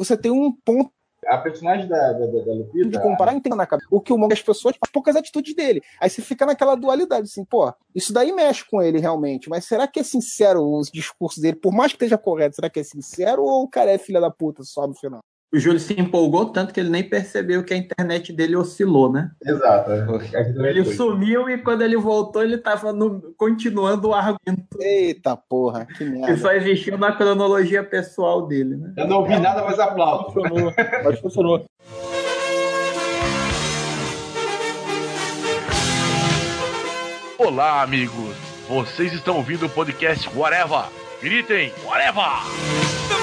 você tem um ponto a personagem da, da, da Lupita. De comparar entendo na cabeça. O que o mostra as pessoas, as poucas atitudes dele. Aí você fica naquela dualidade, assim, pô, isso daí mexe com ele realmente, mas será que é sincero o discurso dele? Por mais que esteja correto, será que é sincero ou o cara é filha da puta só no final? O Júlio se empolgou tanto que ele nem percebeu que a internet dele oscilou, né? Exato. Ele sumiu e quando ele voltou, ele tava no, continuando o argumento. Eita porra, que merda. Que só existiu na cronologia pessoal dele, né? Eu não ouvi nada, mas aplaudo. Funcionou. Mas funcionou. Olá, amigos. Vocês estão ouvindo o podcast Whatever. Gritem, Whatever!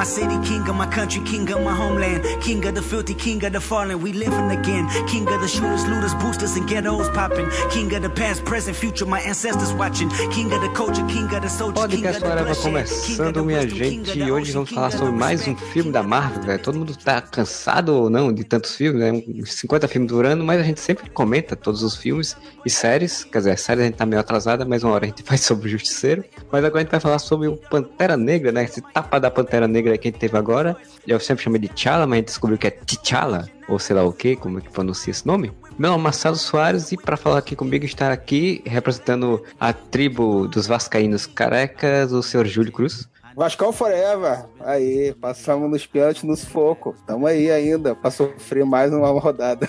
My city, king of my country, king of my homeland, king of the filthy, king of the fallen. We living again. King of the shooters, looters, boosters, and ghettos popping. King of the past, present, future, my ancestors watching. King of the culture, king of the soldier, king of the começando, minha gente. E hoje vamos falar sobre mais um filme da Marvel, velho. Todo mundo tá cansado ou não de tantos filmes, né? Uns 50 filmes durando, mas a gente sempre comenta todos os filmes e séries. Quer dizer, séries a gente tá meio atrasada, mas uma hora a gente faz sobre o Justiceiro. Mas agora a gente vai falar sobre o Pantera Negra, né? Esse tapa da Pantera Negra que a gente teve agora. Eu sempre chamei de T'Challa, mas a gente descobriu que é T'Challa, ou sei lá o que, como é que pronuncia esse nome. Meu nome é Marcelo Soares e para falar aqui comigo está aqui representando a tribo dos vascaínos carecas, o senhor Júlio Cruz. Vascão Forever. Aí, passamos nos pênaltis no sufoco. Tamo aí ainda pra sofrer mais uma rodada.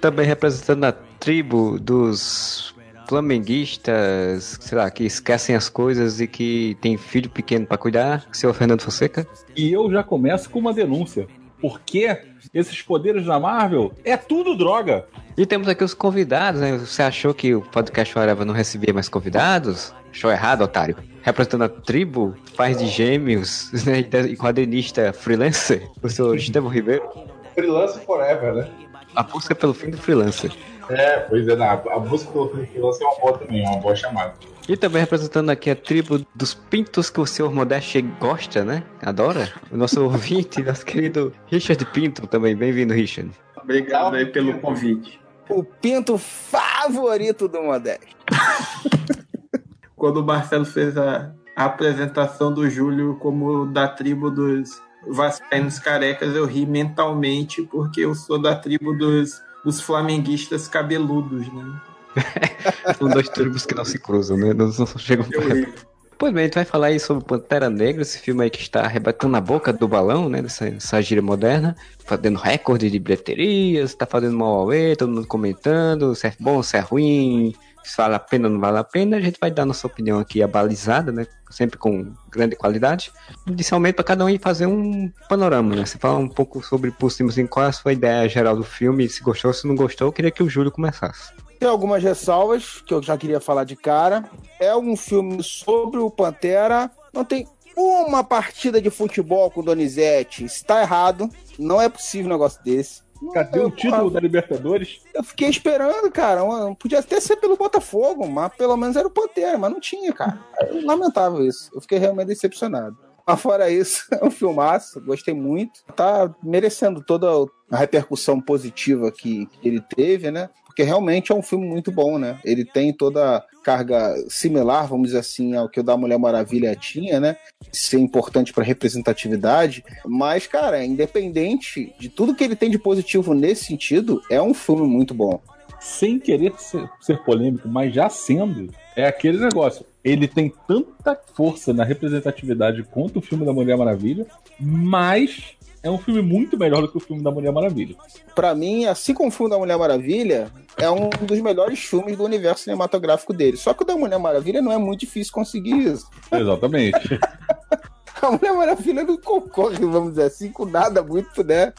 Também representando a tribo dos flamenguistas, sei lá, que esquecem as coisas e que tem filho pequeno para cuidar, senhor Fernando Fonseca. E eu já começo com uma denúncia. Porque esses poderes da Marvel é tudo droga. E temos aqui os convidados, né? Você achou que o podcast Forever não recebia mais convidados? Achou errado, otário. Representando a tribo, pais de gêmeos, né? E quadrinista freelancer, o senhor Estevão Ribeiro. Freelance forever, né? A busca pelo fim do freelancer. É, pois é, na, a busca pelo freelance é uma boa também, é uma boa chamada. E também representando aqui a tribo dos pintos que o senhor Modeste gosta, né? Adora. O nosso ouvinte, nosso querido Richard Pinto também. Bem-vindo, Richard. Obrigado aí pelo convite. O pinto favorito do Modesto. Quando o Marcelo fez a, a apresentação do Júlio como da tribo dos vascaínos carecas, eu ri mentalmente porque eu sou da tribo dos, dos flamenguistas cabeludos, né? São dois tribos que não se cruzam, né? Não, não chegam perto. Pois bem, a gente vai falar aí sobre Pantera Negra, esse filme aí que está arrebatando a boca do balão, né? Dessa, dessa gíria moderna, fazendo recorde de bilheterias, tá fazendo mal ao E, todo mundo comentando, se é bom, se é ruim, se vale a pena ou não vale a pena. A gente vai dar nossa opinião aqui abalizada, né? Sempre com grande qualidade. Inicialmente, para cada um ir fazer um panorama, né? Você fala um pouco sobre, por cima, assim, qual é a sua ideia geral do filme, se gostou, se não gostou, eu queria que o Júlio começasse. Tem algumas ressalvas que eu já queria falar de cara. É um filme sobre o Pantera. Não tem uma partida de futebol com o Donizete. Está errado. Não é possível um negócio desse. Cadê Eu- o título da Libertadores? Eu fiquei esperando, cara. Uma- Podia até ser pelo Botafogo, mas pelo menos era o Pantera, mas não tinha, cara. É lamentável isso. Eu fiquei realmente decepcionado. Mas fora isso, é um filmaço, gostei muito. Tá merecendo toda a repercussão positiva que que ele teve, né? Porque realmente é um filme muito bom, né? Ele tem toda a carga similar, vamos dizer assim, ao que o da Mulher Maravilha tinha, né? Ser importante para representatividade. Mas, cara, independente de tudo que ele tem de positivo nesse sentido, é um filme muito bom. Sem querer ser, ser polêmico, mas já sendo, é aquele negócio. Ele tem tanta força na representatividade quanto o filme da Mulher Maravilha, mas é um filme muito melhor do que o filme da Mulher Maravilha. Pra mim, assim como o filme da Mulher Maravilha, é um dos melhores filmes do universo cinematográfico dele. Só que o da Mulher Maravilha não é muito difícil conseguir isso. Exatamente. A Mulher Maravilha não concorre, vamos dizer assim, com nada muito, né?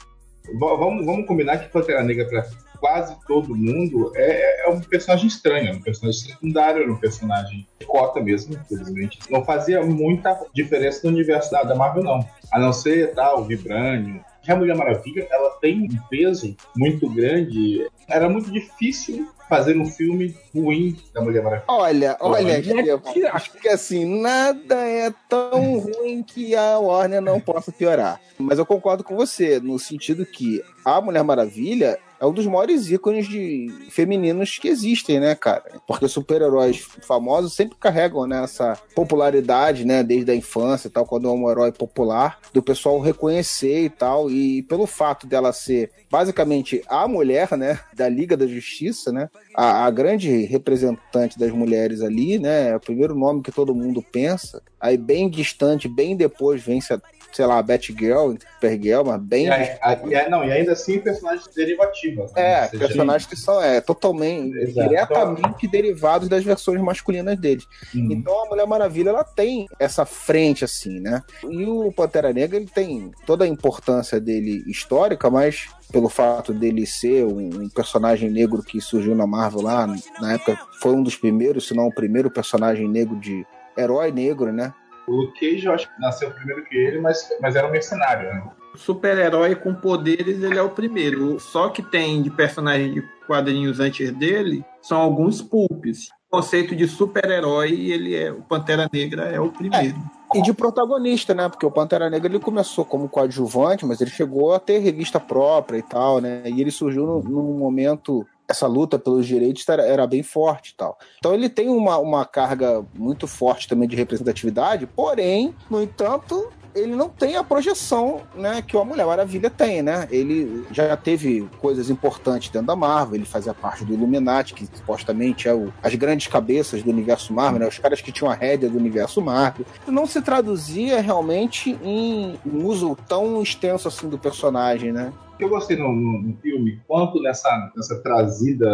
V- vamos, vamos combinar que Pantera Negra, pra quase todo mundo, é, é um personagem estranho, é um personagem secundário, é um personagem de cota mesmo, infelizmente. Não fazia muita diferença no universo da, da Marvel, não. A não ser tal, o Vibranium, que a Mulher Maravilha ela tem um peso muito grande. Era muito difícil fazer um filme ruim da Mulher Maravilha. Olha, olha, Olha, Estevam, acho que assim, nada é tão ruim que a Warner não possa piorar. Mas eu concordo com você, no sentido que a Mulher Maravilha é um dos maiores ícones de femininos que existem, né, cara? Porque super-heróis famosos sempre carregam né, essa popularidade, né, desde a infância e tal, quando é um herói popular, do pessoal reconhecer e tal. E pelo fato dela ser basicamente a mulher, né, da Liga da Justiça, né, a, a grande representante das mulheres ali, né, é o primeiro nome que todo mundo pensa. Aí bem distante, bem depois vem se sei lá, Batgirl, Supergirl, mas bem E, aí- e aí- não, e ainda assim personagens derivativas. né? É, seja, personagens que são é, totalmente, Exato. diretamente derivados das versões masculinas deles. Uhum. Então a Mulher Maravilha, ela tem essa frente, assim, né? E o Pantera Negra, ele tem toda a importância dele histórica, mas pelo fato dele ser um personagem negro que surgiu na Marvel lá, na época foi um dos primeiros, se não o primeiro personagem negro de herói negro, né? O Luke Cage, eu acho que nasceu primeiro que ele, mas, mas era um mercenário, né? super-herói com poderes, ele é o primeiro. Só que tem de personagem de quadrinhos antes dele, são alguns pulpes. O conceito de super-herói, ele é o Pantera Negra é o primeiro. E de protagonista, né? Porque o Pantera Negra ele começou como coadjuvante, mas ele chegou a ter revista própria e tal, né? E ele surgiu no- num momento. Essa luta pelos direitos era, era bem forte e tal. Então ele tem uma, uma carga muito forte também de representatividade, porém, no entanto, ele não tem a projeção né, que a Mulher Maravilha tem, né? Ele já teve coisas importantes dentro da Marvel, ele fazia parte do Illuminati, que supostamente é o- as grandes cabeças do universo Marvel, né? Os caras que tinham a rédea do universo Marvel. Não se traduzia realmente em um uso tão extenso assim do personagem, né? O eu gostei no, no- no filme, quanto nessa, nessa trazida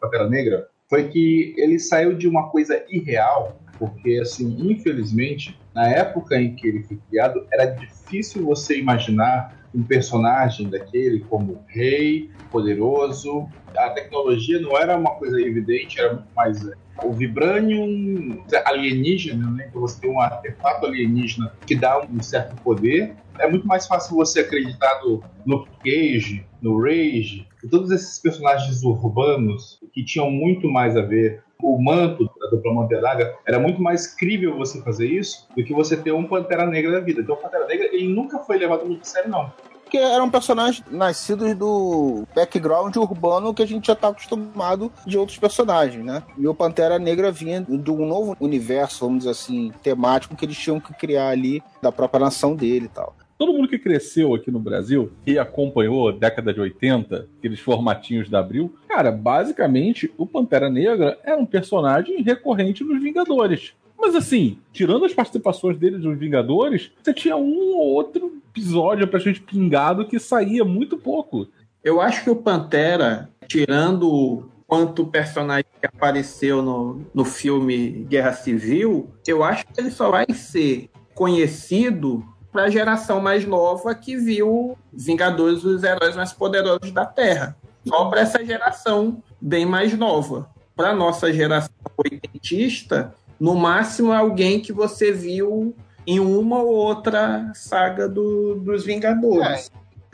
Pantera Negra, foi que ele saiu de uma coisa irreal, porque, assim, infelizmente, na época em que ele foi criado, era difícil você imaginar um personagem daquele como rei, poderoso. A tecnologia não era uma coisa evidente, era muito mais. O Vibranium alienígena, né? Então você tem um artefato alienígena que dá um certo poder. É muito mais fácil você acreditar no, no Cage, no Rage, todos esses personagens urbanos que tinham muito mais a ver. O manto da dupla Mantenaga era muito mais crível você fazer isso do que você ter um Pantera Negra da vida. Então o Pantera Negra ele nunca foi levado muito a sério, não. Porque eram personagens nascidos do background urbano que a gente já tá acostumado de outros personagens, né? E o Pantera Negra vinha de um novo universo, vamos dizer assim, temático que eles tinham que criar ali da própria nação dele e tal. Todo mundo que cresceu aqui no Brasil e acompanhou a década de 80, aqueles formatinhos da Abril, cara, basicamente o Pantera Negra era um personagem recorrente nos Vingadores. Mas assim, tirando as participações dele nos Vingadores, você tinha um ou outro episódio pra gente pingado que saía muito pouco. Eu acho que o Pantera, tirando quanto personagem que apareceu no, no filme Guerra Civil, eu acho que ele só vai ser conhecido para a geração mais nova que viu Vingadores os heróis mais poderosos da Terra. Só para essa geração bem mais nova. Para nossa geração oitentista, no máximo é alguém que você viu em uma ou outra saga do- dos Vingadores.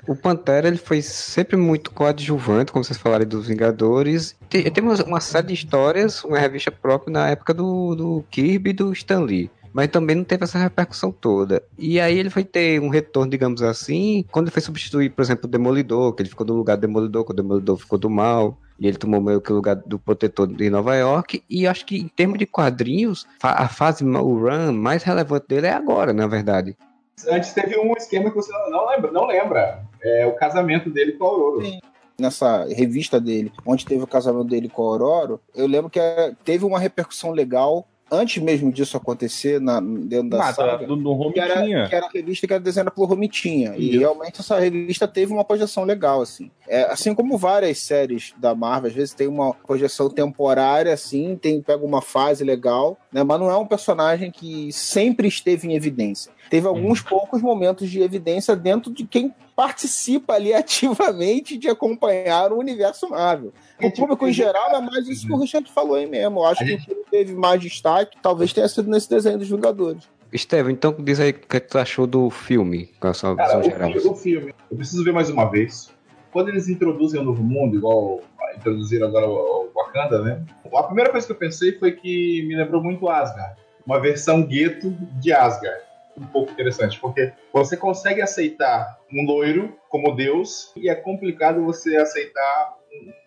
O Pantera ele foi sempre muito coadjuvante, como vocês falaram dos Vingadores. Tem, tem uma, uma série de histórias, uma revista própria na época do, do Kirby e do Stan Lee. Mas também não teve essa repercussão toda. E aí ele foi ter um retorno, digamos assim, quando ele foi substituir, por exemplo, o Demolidor, que ele ficou no lugar do Demolidor, quando o Demolidor ficou do mal. E ele tomou meio que o lugar do protetor de Nova York. E acho que em termos de quadrinhos, a fase, o run mais relevante dele é agora, na verdade. Antes teve um esquema que você não, lembra, não lembra. É o casamento dele com a Aurora. Sim. Nessa revista dele, onde teve o casamento dele com a Aurora, eu lembro que eh, teve uma repercussão legal antes mesmo disso acontecer na, dentro da Nada, saga. do, do Home que era, que era a revista que era desenhada pelo Romitinha. E Isso. realmente essa revista teve uma projeção legal, assim. É, assim como várias séries da Marvel, às vezes tem uma projeção temporária, assim, tem, pega uma fase legal, né? Mas não é um personagem que sempre esteve em evidência. Teve alguns poucos momentos de evidência dentro de quem participa ali ativamente de acompanhar o universo Marvel. O público em geral é mais isso que o Richard falou aí mesmo. Eu acho que o que teve mais destaque talvez tenha sido nesse desenho dos Vingadores. Estevam, então diz aí o que, é que tu achou do filme, com a sua Cara, visão o, geral. fi- o filme, eu preciso ver mais uma vez. Quando eles introduzem o novo mundo, igual introduziram agora o o Wakanda, né? A primeira coisa que eu pensei foi que me lembrou muito Asgard. Uma versão gueto de Asgard. Um pouco interessante, porque você consegue aceitar um loiro como Deus e é complicado você aceitar um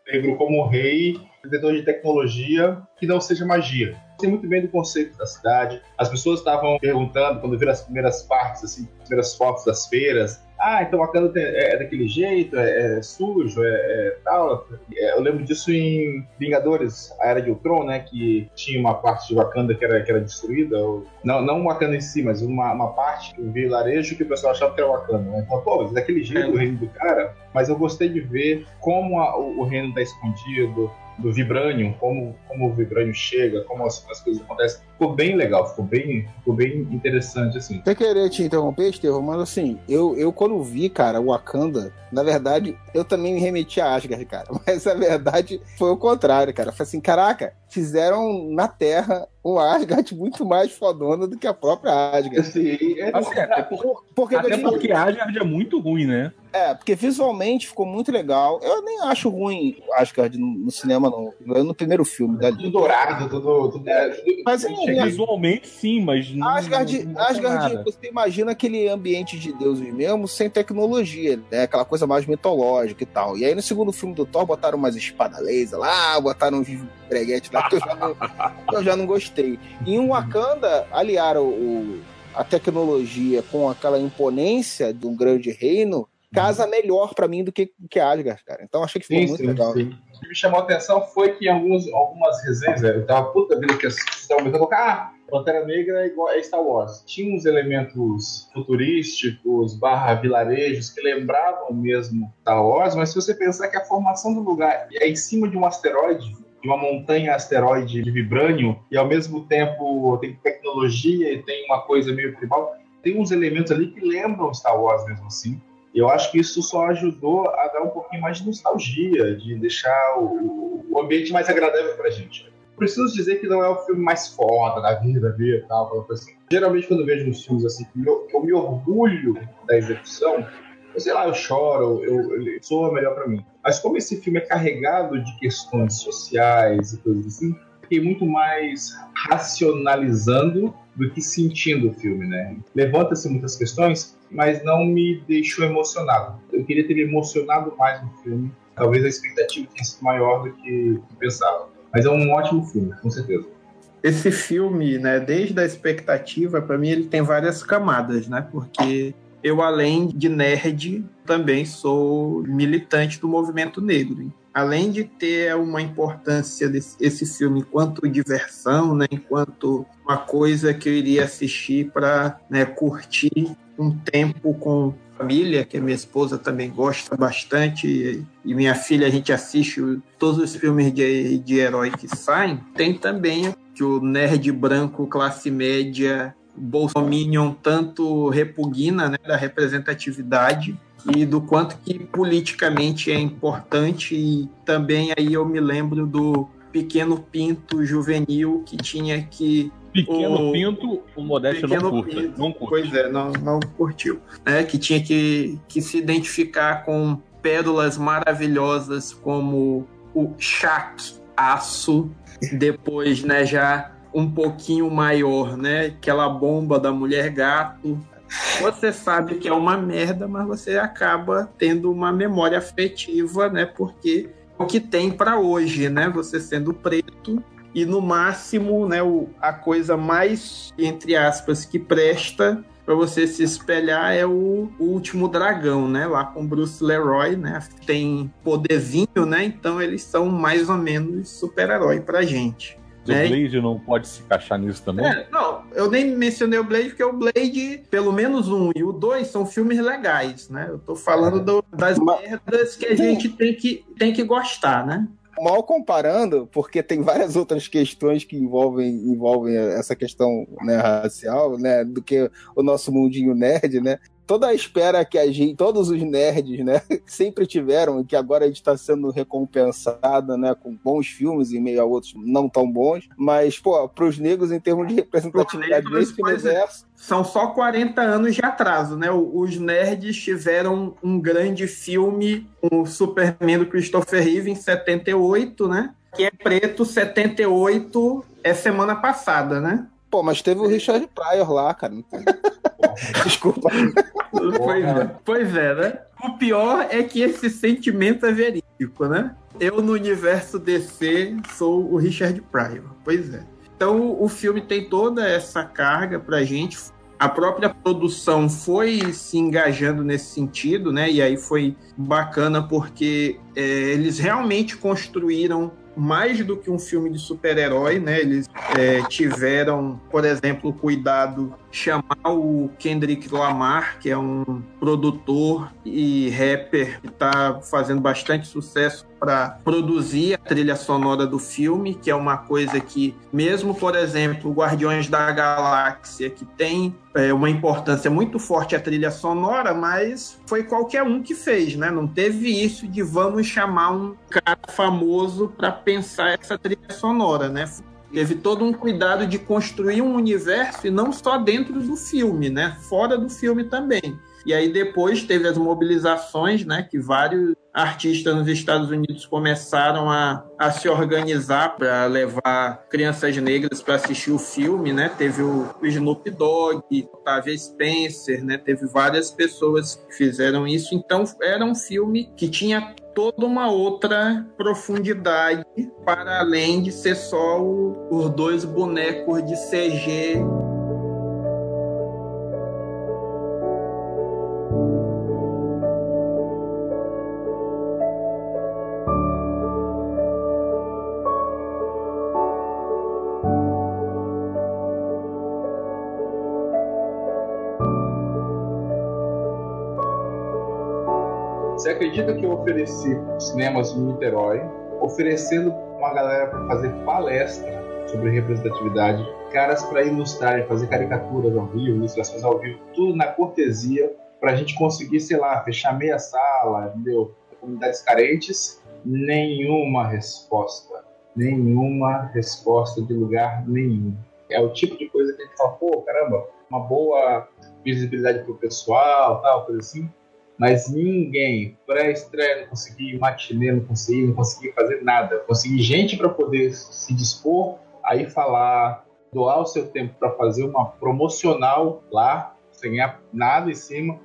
negro como rei, detentor de tecnologia que não seja magia. Sei muito bem do conceito da cidade. As pessoas estavam perguntando, quando viram as primeiras partes, assim, as primeiras fotos das feiras, ah, então Wakanda tem- é daquele jeito, é, é sujo, é, é tal. É, Eu lembro disso em Vingadores, a Era de Ultron, né? Que tinha uma parte de Wakanda que era, que era destruída. ou- Não, não Wakanda em si, mas uma, uma parte, um vilarejo que o pessoal achava que era Wakanda. Né? Então, pô, daquele jeito o reino do cara. Mas eu gostei de ver como a- o, o reino tá escondido, do Vibranium, como, como o Vibranium chega, como as, as coisas acontecem. Ficou bem legal, ficou bem, ficou bem interessante, assim. Sem querer te interromper, Estevão, mas assim, eu, eu quando vi, cara, o Wakanda, na verdade, eu também me remeti a Asgard, cara. Mas a verdade foi o contrário, cara. Foi assim, caraca, fizeram na Terra o Asgard muito mais fodona do que a própria Asgard. Assim, é- Assim, até, por- Porque, até eu digo- porque Asgard é muito ruim, né? É, porque visualmente ficou muito legal. Eu nem acho ruim Asgard no, no cinema, não. No primeiro filme dali. tudo dourado, tudo. tudo, é, Mas assim, Chega Visualmente, sim, mas. não- Asgard, não mostra Asgard você imagina aquele ambiente de deuses mesmo, sem tecnologia, né? Aquela coisa mais mitológica e tal. E aí no segundo filme do Thor botaram umas espadas laser lá, botaram uns breguetes lá que eu já não, eu já não gostei. E em Wakanda, aliaram o, a tecnologia com aquela imponência de um grande reino, casa melhor pra mim do que, que Asgard, cara. Então achei que ficou Sim, muito sim, legal. sim. O que me chamou a atenção foi que em alguns, algumas resenhas, velho, eu tava puta vida que vocês estavam comentando, ah, Pantera Negra é igual a Star Wars. Tinha uns elementos futurísticos, barra vilarejos, que lembravam mesmo Star Wars, mas se você pensar que a formação do lugar é em cima de um asteroide, de uma montanha asteroide de vibrânio, e ao mesmo tempo tem tecnologia e tem uma coisa meio tribal, tem uns elementos ali que lembram Star Wars mesmo assim. Eu acho que isso só ajudou a dar um pouquinho mais de nostalgia, de deixar o, o ambiente mais agradável pra gente. Preciso dizer que não é o filme mais foda da vida, ver e tal, assim. Geralmente, quando eu vejo uns filmes assim, que eu, que eu me orgulho da execução, sei lá, eu choro, eu, eu soa melhor pra mim. Mas como esse filme é carregado de questões sociais e coisas assim, fiquei muito mais racionalizando do que sentindo o filme, né? Levanta-se muitas questões, mas não me deixou emocionado. Eu queria ter me emocionado mais no filme. Talvez a expectativa tenha sido maior do que pensava. Mas é um ótimo filme, com certeza. Esse filme, né, desde a expectativa, para mim ele tem várias camadas, né? Porque eu, além de nerd, também sou militante do movimento negro. Além de ter uma importância desse esse filme enquanto diversão, né, enquanto uma coisa que eu iria assistir para né, curtir um tempo com família, que a minha esposa também gosta bastante, e, minha filha, a gente assiste todos os filmes de, de herói que saem. Tem também que o nerd branco, classe média, Bolsominion tanto repugna né, da representatividade e do quanto que politicamente é importante e também aí eu me lembro do pequeno pinto juvenil que tinha que Pequeno O- Pinto, o Modéstia não curta. Pinto. Não curta. Pois é, não, não curtiu. Né? Que tinha que, que se identificar com pérolas maravilhosas como o Shaq Aço, depois né, já um pouquinho maior, né? Aquela bomba da mulher gato. Você sabe que é uma merda, mas você acaba tendo uma memória afetiva, né? Porque é o que tem para hoje, né? Você sendo preto e no máximo, né, o, a coisa mais entre aspas que presta para você se espelhar é o, o último dragão, né, lá com Bruce Leroy, né, tem poderzinho, né, então eles são mais ou menos super-herói pra gente. O né? Blade não pode se encaixar nisso também? É, não, eu nem mencionei o Blade, porque o Blade, pelo menos um e o dois, são filmes legais, né? Eu tô falando do- das Mas- merdas que a gente tem que, tem que gostar, né? Mal comparando, porque tem várias outras questões que envolvem, envolvem essa questão né, racial, né, do que o nosso mundinho nerd, né? Toda a espera que a gente, todos os nerds, né, sempre tiveram e que agora a gente está sendo recompensado, né, com bons filmes e meio a outros não tão bons, mas, pô, pros negros em termos de representatividade é. universo, São só 40 anos de atraso, né? Os nerds tiveram um grande filme, o Superman do Christopher Reeve em 78, né? Que é preto, 78 é semana passada, né? Pô, mas teve o Richard Pryor lá, cara. Desculpa. Pois é, pois é, né? O pior é que esse sentimento é verídico, né? Eu, no universo DC, sou o Richard Pryor. Pois é. Então, o filme tem toda essa carga pra gente. A própria produção foi se engajando nesse sentido, né? E aí foi bacana porque é, eles realmente construíram mais do que um filme de super-herói, né? Eles é, tiveram, por exemplo, cuidado chamar o Kendrick Lamar, que é um produtor e rapper que está fazendo bastante sucesso para produzir a trilha sonora do filme, que é uma coisa que, mesmo, por exemplo, Guardiões da Galáxia, que tem é, uma importância muito forte a trilha sonora, mas foi qualquer um que fez, né? Não teve isso de vamos chamar um cara famoso para pensar essa trilha sonora, né? Teve todo um cuidado de construir um universo e não só dentro do filme, né? Fora do filme também. E aí depois teve as mobilizações, né? Que vários artistas nos Estados Unidos começaram a, a se organizar para levar crianças negras para assistir o filme, né? Teve o, Snoop Dogg, Octavia Spencer, né? Teve várias pessoas que fizeram isso. Então era um filme que tinha toda uma outra profundidade para além de ser só o- os dois bonecos de CG Você acredita que eu ofereci cinemas no Niterói, oferecendo uma galera para fazer palestra sobre representatividade, caras para ilustrarem, fazer caricaturas ao vivo, ilustrações ao vivo, tudo na cortesia, para a gente conseguir, sei lá, fechar meia sala, entendeu? Comunidades carentes, nenhuma resposta. Nenhuma resposta de lugar nenhum. É o tipo de coisa que a gente fala, pô, caramba, uma boa visibilidade pro pessoal, tal, coisa assim mas ninguém, pré-estreia, não consegui matinê, não consegui, não consegui fazer nada. Consegui gente para poder se dispor, aí falar, doar o seu tempo para fazer uma promocional lá, sem ganhar nada em cima.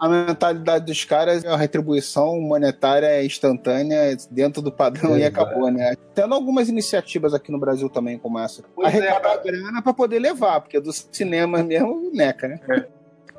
A mentalidade dos caras é uma retribuição monetária instantânea dentro do padrão e acabou, né? Tendo algumas iniciativas aqui no Brasil também, como essa. Pois é, Arrecadar cara. grana pra poder levar, porque do cinema mesmo, neca, né?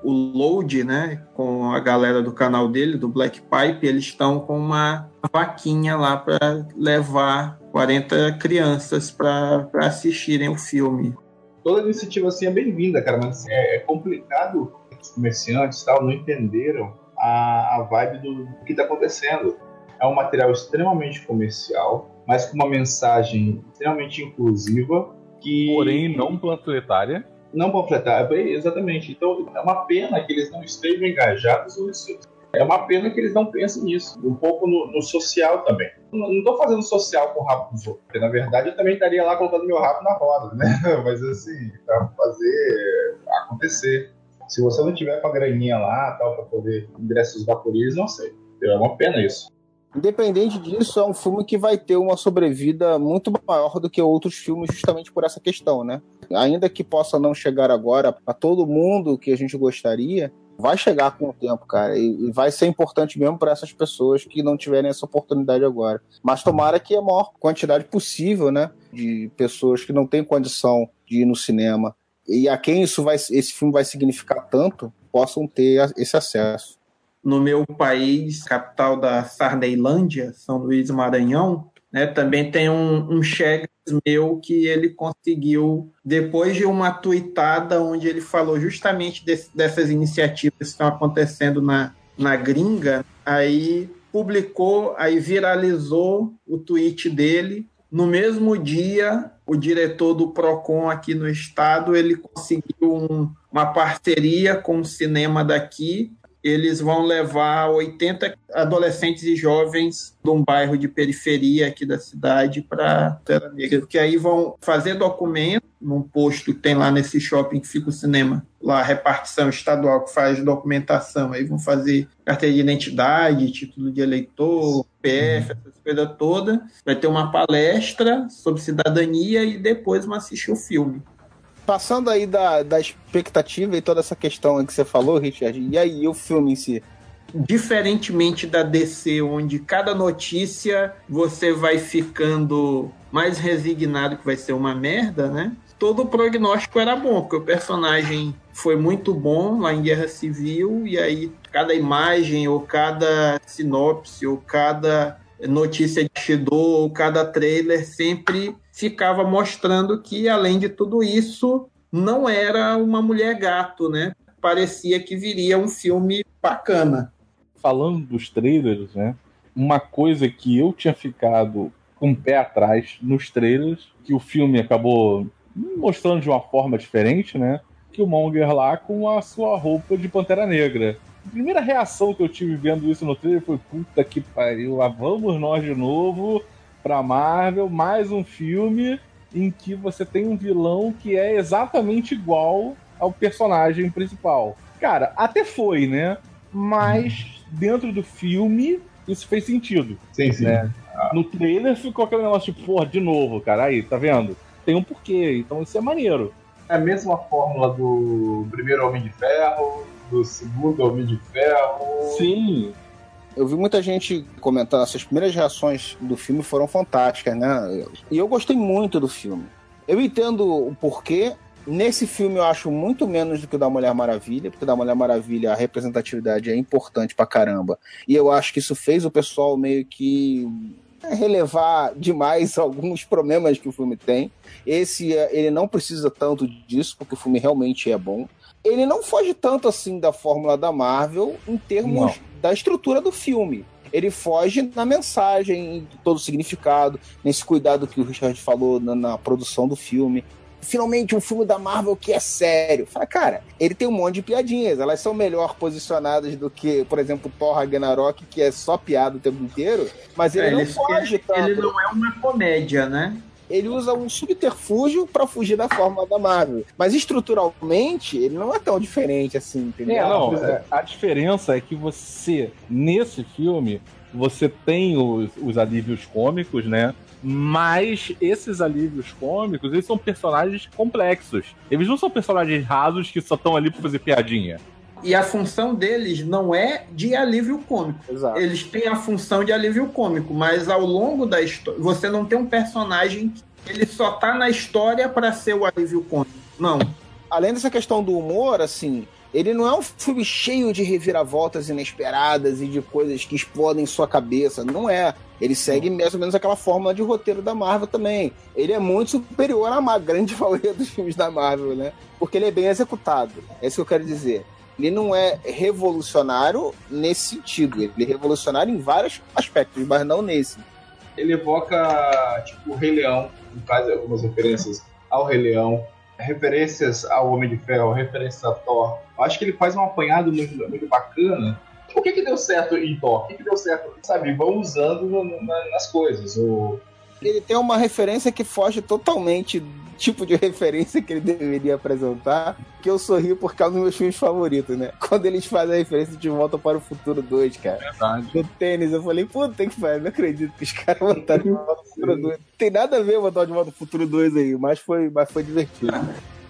O Load, né, com a galera do canal dele, do Black Pipe, eles estão com uma vaquinha lá para levar 40 crianças para assistirem o filme. Toda iniciativa assim é bem-vinda, cara, mas assim, é, é complicado os comerciantes tal não entenderam a, a vibe do, do que está acontecendo. É um material extremamente comercial, mas com uma mensagem extremamente inclusiva que Porém, não panfletária. Não panfletar, é exatamente. Então é uma pena que eles não estejam engajados nisso. É uma pena que eles não pensem nisso. Um pouco no, no social também. Não estou fazendo social com o rabo dos outros, porque na verdade eu também estaria lá colocando meu rabo na roda, né? Mas assim, para fazer acontecer. Se você não tiver com a graninha lá, tal, para poder ingressos vaporizes, não sei. É uma pena isso. Independente disso, é um filme que vai ter uma sobrevida muito maior do que outros filmes, justamente por essa questão, né? Ainda que possa não chegar agora a todo mundo que a gente gostaria, vai chegar com o tempo, cara, e, vai ser importante mesmo para essas pessoas que não tiverem essa oportunidade agora. Mas tomara que a maior quantidade possível, né, de pessoas que não têm condição de ir no cinema e a quem isso vai, esse filme vai significar tanto, possam ter esse acesso. No meu país, capital da Sarneilândia, São Luís Maranhão, né, também tem um, um meu que ele conseguiu, depois de uma tuitada onde ele falou justamente desse- dessas iniciativas que estão acontecendo na, na gringa, aí publicou, aí viralizou o tweet dele. No mesmo dia, o diretor do Procon aqui no estado, ele conseguiu um, uma parceria com o cinema daqui eles vão levar 80 adolescentes e jovens de um bairro de periferia aqui da cidade para Terra Negra, que aí vão fazer documento num posto que tem lá nesse shopping que fica o cinema, lá a repartição estadual que faz documentação, aí vão fazer carteira de identidade, título de eleitor, PF, essas coisas todas. Vai ter uma palestra sobre cidadania e depois vão assistir o filme passando aí da, da expectativa e toda essa questão que você falou, Richard, e aí o filme em si? Diferentemente da DC, onde cada notícia você vai ficando mais resignado que vai ser uma merda, né? Todo o prognóstico era bom, porque o personagem foi muito bom lá em Guerra Civil, e aí cada imagem, ou cada sinopse, ou cada notícia de Shido, ou cada trailer sempre ficava mostrando que, além de tudo isso, não era uma mulher gato, né? Parecia que viria um filme bacana. Falando dos trailers, né? Uma coisa que eu tinha ficado com o pé atrás nos trailers, que o filme acabou mostrando de uma forma diferente, né? Que o Monger lá com a sua roupa de Pantera Negra. A primeira reação que eu tive vendo isso no trailer foi: puta que pariu, lá vamos nós de novo para Marvel, mais um filme em que você tem um vilão que é exatamente igual ao personagem principal. Cara, até foi, né? Mas dentro do filme isso fez sentido. Sim, sim. Né? No trailer ficou aquele negócio tipo, porra, de novo, cara, aí, tá vendo? Tem um porquê, então isso é maneiro. É a mesma fórmula do primeiro Homem de Ferro, do segundo Homem de Ferro. Sim, eu vi muita gente comentando, essas primeiras reações do filme foram fantásticas, né? E eu gostei muito do filme. Eu entendo o porquê. Nesse filme eu acho muito menos do que o da Mulher Maravilha, porque da Mulher Maravilha a representatividade é importante pra caramba. E eu acho que isso fez o pessoal meio que relevar demais alguns problemas que o filme tem. Esse ele não precisa tanto disso, porque o filme realmente é bom. Ele não foge tanto assim da fórmula da Marvel em termos não da estrutura do filme. Ele foge na mensagem, todo o significado, nesse cuidado que o Richard falou na, na produção do filme finalmente um filme da Marvel que é sério. Fala, cara, ele tem um monte de piadinhas. Elas são melhor posicionadas do que, por exemplo, Thor Ragnarok, que é só piada o tempo inteiro. Mas ele é, não ele, foge ele, tanto. Ele não é uma comédia, né? Ele usa um subterfúgio para fugir da forma da Marvel. Mas estruturalmente, ele não é tão diferente assim, entendeu? É, não, é, a diferença é que você, nesse filme, você tem os, os alívios cômicos, né? Mas esses alívios cômicos, eles são personagens complexos. Eles não são personagens rasos que só estão ali para fazer piadinha. E a função deles não é de alívio cômico. Exato. Eles têm a função de alívio cômico, mas ao longo da história, você não tem um personagem que ele só tá na história para ser o alívio cômico. Não. Além dessa questão do humor, assim, ele não é um filme cheio de reviravoltas inesperadas e de coisas que explodem sua cabeça. Não é. Ele segue mais ou menos aquela fórmula de roteiro da Marvel também. Ele é muito superior à grande maioria dos filmes da Marvel, né? Porque ele é bem executado. É isso que eu quero dizer ele não é revolucionário nesse sentido. Ele é revolucionário em vários aspectos, mas não nesse. Ele evoca, tipo, o Rei Leão, faz algumas referências ao Rei Leão, referências ao Homem de Ferro, referências a Thor. Eu acho que ele faz um apanhado muito, muito bacana. O que que deu certo em Thor? O que que deu certo? Sabe, vão usando no, na, nas coisas. O... Ele tem uma referência que foge totalmente tipo de referência que ele deveria apresentar, que eu sorri por causa dos meus filmes favoritos, né? Quando eles fazem a referência de Volta para o Futuro 2, cara. Verdade. Do tênis, eu falei, puta que pariu, não acredito que os caras botaram de Volta para o Futuro 2. Tem nada a ver botar de Volta para o Futuro 2 aí, mas foi, mas foi divertido.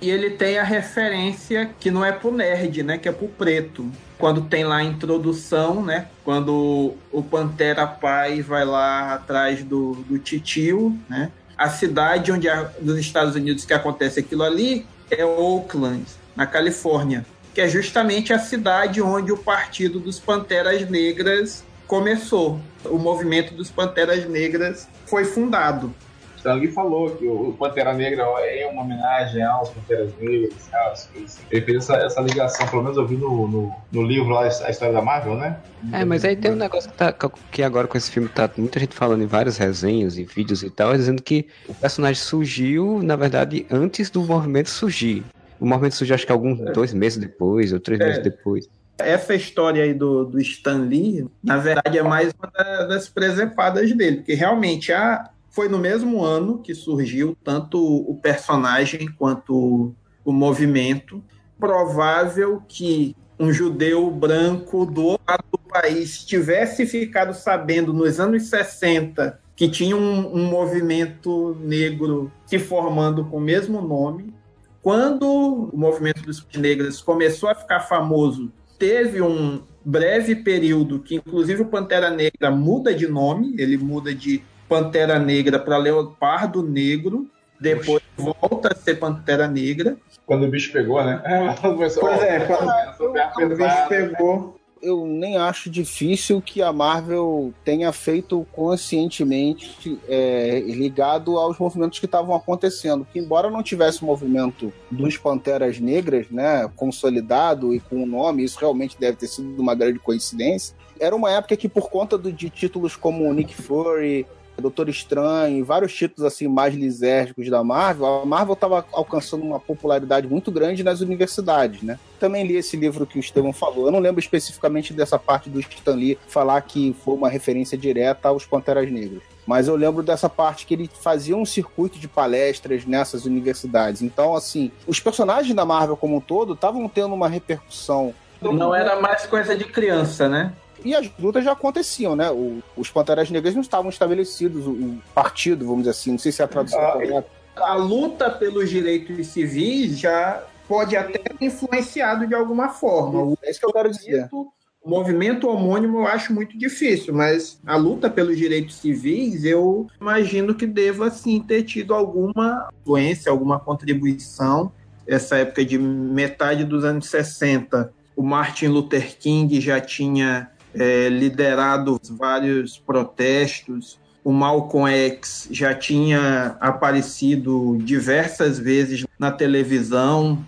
E ele tem a referência que não é pro nerd, né? Que é pro preto. Quando tem lá a introdução, né? Quando o Pantera Pai vai lá atrás do, do titio, né? A cidade onde a, dos Estados Unidos que acontece aquilo ali é Oakland, na Califórnia, que é justamente a cidade onde o Partido dos Panteras Negras começou. O movimento dos Panteras Negras foi fundado. Stan Lee falou que o Pantera Negra é uma homenagem aos Panteras Negras, as coisas. Ele fez essa, essa ligação, pelo menos eu vi no, no, no livro lá, a história da Marvel, né? É, mas aí tem um negócio que, tá, que agora com esse filme tá muita gente falando em várias resenhas e vídeos e tal, dizendo que o personagem surgiu, na verdade, antes do movimento surgir. O movimento surgiu acho que alguns É. dois meses depois, ou três É. meses depois. Essa história aí do, do Stan Lee, na verdade, é mais uma da- das presepadas dele, porque realmente a, foi no mesmo ano que surgiu tanto o personagem quanto o movimento. Provável que um judeu branco do outro lado do país tivesse ficado sabendo nos anos 60 que tinha um, um movimento negro se formando com o mesmo nome. Quando o movimento dos negros começou a ficar famoso teve um breve período que, inclusive, o Pantera Negra muda de nome, ele muda de Pantera Negra para Leopardo Negro, depois volta a ser Pantera Negra. Quando o bicho pegou, né? Pois é, ó, quando- O bicho pesada. pegou. eu nem acho difícil que a Marvel tenha feito conscientemente é, ligado aos movimentos que estavam acontecendo. Que embora não tivesse o movimento dos Panteras Negras, né, consolidado e com o nome, isso realmente deve ter sido uma grande coincidência. Era uma época que, por conta do- de títulos como Nick Fury, Doutor Estranho vários títulos assim mais lisérgicos da Marvel, a Marvel estava alcançando uma popularidade muito grande nas universidades, né? Também li esse livro que o Estevão falou. Eu não lembro especificamente dessa parte do Stan Lee falar que foi uma referência direta aos Panteras Negras. Mas eu lembro dessa parte que ele fazia um circuito de palestras nessas universidades. Então, assim, os personagens da Marvel como um todo estavam tendo uma repercussão Não era mais coisa de criança, né? E as lutas já aconteciam, né? O- os Panteras Negras não estavam estabelecidos, o, o partido, vamos dizer assim, não sei se é a tradução Ah, correta. A luta pelos direitos civis já pode até ter influenciado de alguma forma. O É isso que eu quero dizer. movimento, o movimento homônimo eu acho muito difícil, mas a luta pelos direitos civis eu imagino que deva sim ter tido alguma influência, alguma contribuição. Essa época de metade dos anos 60, o Martin Luther King já tinha eh, liderado vários protestos. O Malcolm X já tinha aparecido diversas vezes na televisão,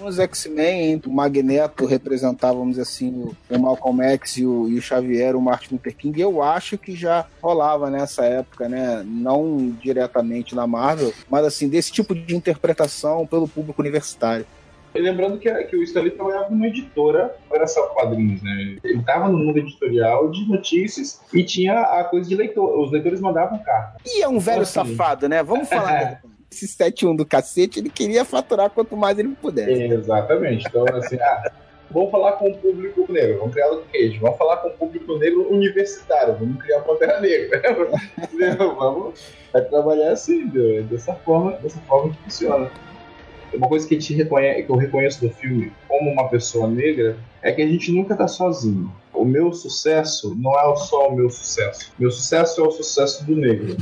Os X-Men, o Magneto representava, vamos dizer assim, o- o Malcolm X e o, e o Xavier, o Martin Luther King. Eu acho que já rolava nessa época, né? Não diretamente na Marvel, mas assim, desse tipo de interpretação pelo público universitário. Lembrando que, que o Stanley trabalhava numa editora, não era só quadrinhos, né? Ele estava no mundo editorial de notícias e tinha a coisa de leitor. Os leitores mandavam carta. E é um velho Assim. safado, né? Vamos falar. Esse 7-1 do cacete, ele queria faturar quanto mais ele pudesse. Exatamente. Então, assim, ah, vamos falar com o público negro, vamos criar o Cage, vamos falar com o público negro universitário, vamos criar a Pantera Negra. Entendeu? vamos vai trabalhar assim, dessa forma, dessa forma que funciona. Uma coisa que, a gente reconhece, que eu reconheço do filme como uma pessoa negra é que a gente nunca tá sozinho. O meu sucesso não é só o meu sucesso. Meu sucesso é o sucesso do negro.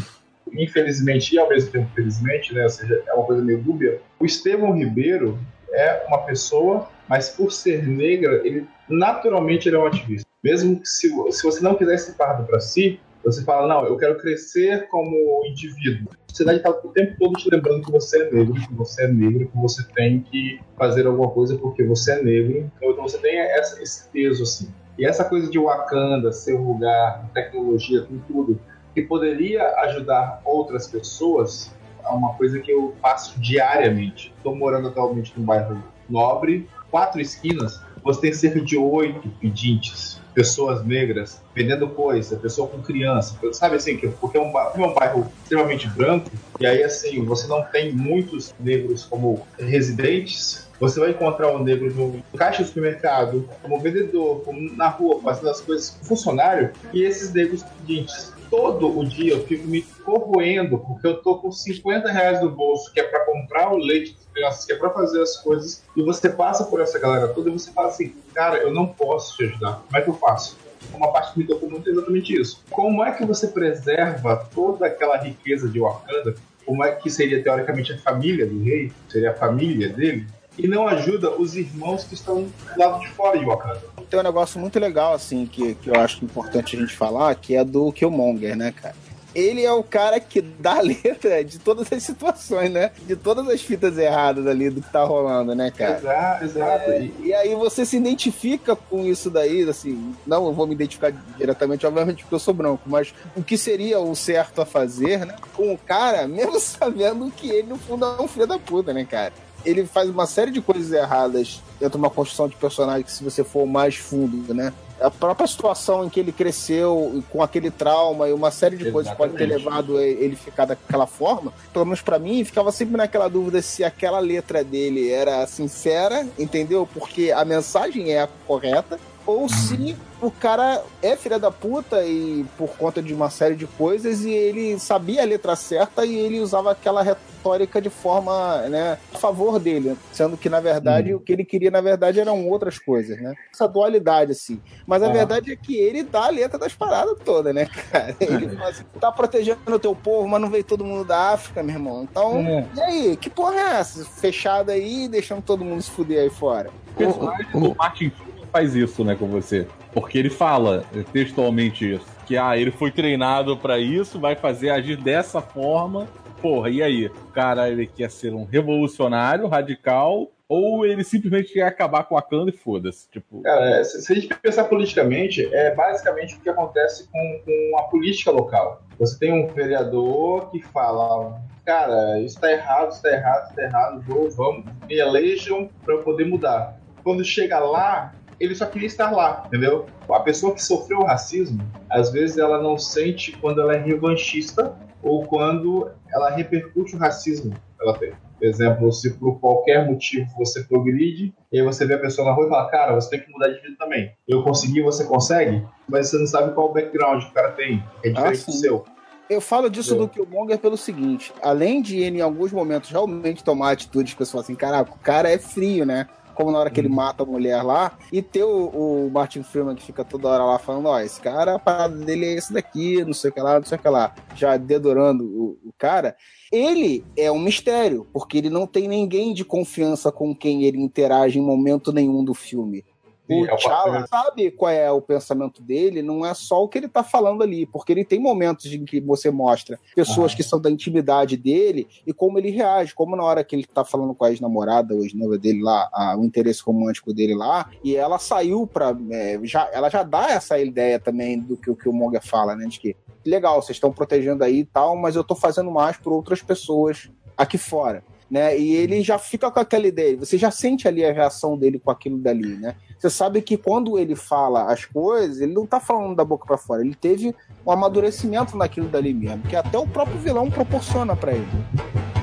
Infelizmente, e ao mesmo tempo felizmente, né? Ou seja, é uma coisa meio dúbia. O Estevão Ribeiro é uma pessoa, mas por ser negra, ele naturalmente ele é um ativista. Mesmo que se, se você não quiser esse fardo para si, você fala, não, eu quero crescer como indivíduo. A sociedade está o tempo todo te lembrando que você é negro, que você é negro, que você tem que fazer alguma coisa porque você é negro. Então você tem essa, esse peso assim. E essa coisa de Wakanda ser um lugar tecnologia, com tudo, que poderia ajudar outras pessoas, é uma coisa que eu faço diariamente. Estou morando atualmente num bairro nobre, quatro esquinas, você tem cerca de oito pedintes, pessoas negras vendendo coisa, pessoa com criança, sabe assim, que- porque é um, ba- como é um bairro extremamente branco, e aí assim, você não tem muitos negros como residentes, você vai encontrar um negro no caixa do supermercado, como vendedor, como na rua, fazendo as coisas funcionário, e esses negros pedintes. Todo o dia eu fico me corroendo, porque eu tô com 50 reais no bolso, que é para comprar o leite das crianças, que é para fazer as coisas, e você passa por essa galera toda e você fala assim, cara, eu não posso te ajudar, como é que eu faço? Uma parte que me tocou muito é exatamente isso. Como é que você preserva toda aquela riqueza de Wakanda? Como é que seria teoricamente a família do rei? Seria a família dele? E não ajuda os irmãos que estão do lado de fora de Wakanda. Tem um negócio muito legal, assim, que, que eu acho importante a gente falar, que é do Killmonger, né, cara? ele é o cara que dá a letra de todas as situações, né? De todas as fitas erradas ali do que tá rolando, né, cara? Exato, exato. É, e aí você se identifica com isso daí, assim, não eu vou me identificar diretamente, obviamente, porque eu sou branco, mas o que seria o certo a fazer, né? Com o cara, mesmo sabendo que ele, no fundo, é um filho da puta, né, cara? Ele faz uma série de coisas erradas dentro de uma construção de personagem que, se você for mais fundo, né? A própria situação em que ele cresceu com aquele trauma e uma série de coisas pode ter Exatamente. levado ele ficar daquela forma, pelo menos pra mim, ficava sempre naquela dúvida se aquela letra dele era sincera, entendeu? Porque a mensagem é a correta, ou se o cara é filha da puta e por conta de uma série de coisas e ele sabia a letra certa e ele usava aquela retórica de forma, né, a favor dele, sendo que na verdade o que ele queria na verdade eram outras coisas, né? Essa dualidade assim. Mas a Ah. verdade é que ele dá a letra das paradas todas, né, cara? Ele fala assim, tá protegendo o teu povo, mas não veio todo mundo da África, meu irmão. Então, É. e aí, que porra é essa? Fechada aí, deixando todo mundo se fuder aí fora. O personagem do Martin faz isso, né, com você. Porque ele fala textualmente isso. Que, ah, ele foi treinado pra isso, vai fazer agir dessa forma. Porra, e aí? O cara, ele quer ser um revolucionário, radical, ou ele simplesmente quer acabar com a clã e foda-se. Tipo, Cara, se, se a gente pensar politicamente, é basicamente o que acontece com, com a política local. Você tem um vereador que fala, cara, isso tá errado, isso tá errado, isso tá errado, vou, vamos, me elejam para eu poder mudar. Quando chega lá, ele só queria estar lá, entendeu? A pessoa que sofreu racismo, às vezes ela não sente quando ela é revanchista ou quando ela repercute o racismo que ela tem. Por exemplo, se por qualquer motivo você progride, e aí você vê a pessoa na rua e fala, cara, você tem que mudar de vida também. Eu consegui, você consegue? Mas você não sabe qual o background que o cara tem, que é diferente do sim. seu. Eu falo disso Eu- do Killmonger pelo seguinte: além de ele, em alguns momentos, realmente tomar atitudes, pessoal assim, caraca, o cara é frio, né? Como na hora que ele mata a mulher lá, e ter o, o Martin Freeman que fica toda hora lá falando: ó, esse cara, a parada dele é esse daqui, não sei o que lá, não sei o que lá, já dedorando o, o cara. Ele é um mistério, porque ele não tem ninguém de confiança com quem ele interage em momento nenhum do filme. Sim, é O T'Challa sabe qual é o pensamento dele, não é só o que ele tá falando ali, porque ele tem momentos em que você mostra pessoas Ah. que são da intimidade dele e como ele reage, como na hora que ele tá falando com a ex-namorada ou ex-noiva dele lá, a- o interesse romântico dele lá, e ela saiu pra. é, já, ela já dá essa ideia também do que o que o Monger fala, né? De que legal, vocês estão protegendo aí e tal, mas eu tô fazendo mais por outras pessoas aqui fora. Né? E ele já fica com aquela ideia, você já sente ali a reação dele com aquilo dali, né? Você sabe que quando ele fala as coisas, ele não tá falando da boca pra fora, ele teve um amadurecimento naquilo dali mesmo, que até o próprio vilão proporciona pra ele.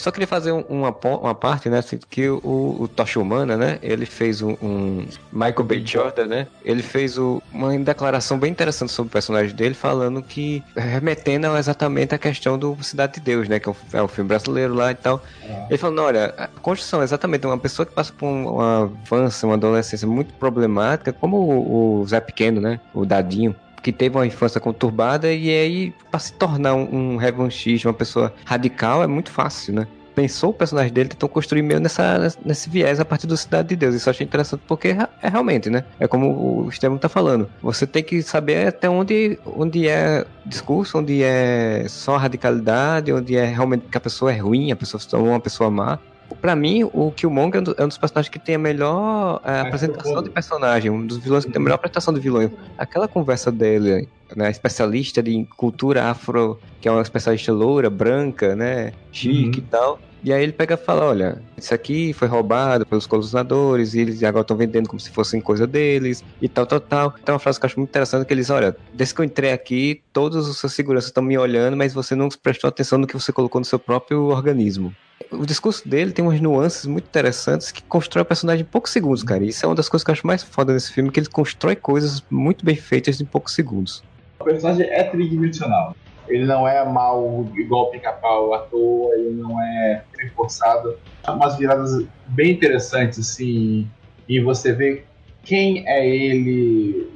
Só queria fazer um- uma, uma parte, né? assim, que o, o Tocha Humana, né? Ele fez um, um- Michael B. Jordan, né? Ele fez o- uma declaração bem interessante sobre o personagem dele, falando que. remetendo exatamente a questão do Cidade de Deus, né? Que é um, é um filme brasileiro lá e tal. Ele falando, olha, a construção, exatamente, uma pessoa que passa por um- uma infância, uma adolescência muito problemática, como o, o Zé Pequeno, né? O Dadinho que teve uma infância conturbada e aí para se tornar um, um revanchista, uma pessoa radical é muito fácil, né? Pensou o personagem dele, tentou construir meio nessa, nesse viés a partir do Cidade de Deus. Isso eu achei interessante porque é, é realmente, né? É como o Estevam tá falando. Você tem que saber até onde, onde é discurso, onde é só radicalidade, onde é realmente que a pessoa é ruim, a pessoa se tornou uma pessoa má. Pra mim, o Killmonger é um é um dos personagens que tem a melhor é, apresentação de personagem, um dos vilões que tem a melhor apresentação de vilão. Aquela conversa dele, né, especialista de cultura afro, que é uma especialista loura, branca, né, chique e tal. E aí ele pega e fala, olha, isso aqui foi roubado pelos colonizadores e eles agora estão vendendo como se fossem coisa deles e tal, tal, tal. Tem uma frase que eu acho muito interessante que eles, olha, desde que eu entrei aqui, todos os seus seguranças estão me olhando, mas você não prestou atenção no que você colocou no seu próprio organismo. O discurso dele tem umas nuances muito interessantes que constrói o personagem em poucos segundos, cara. E isso é uma das coisas que eu acho mais foda nesse filme, que ele constrói coisas muito bem feitas em poucos segundos. O personagem é tridimensional. Ele não é mal igual pica-pau à toa, ele não é reforçado. Há umas viradas bem interessantes, assim, e você vê quem é ele,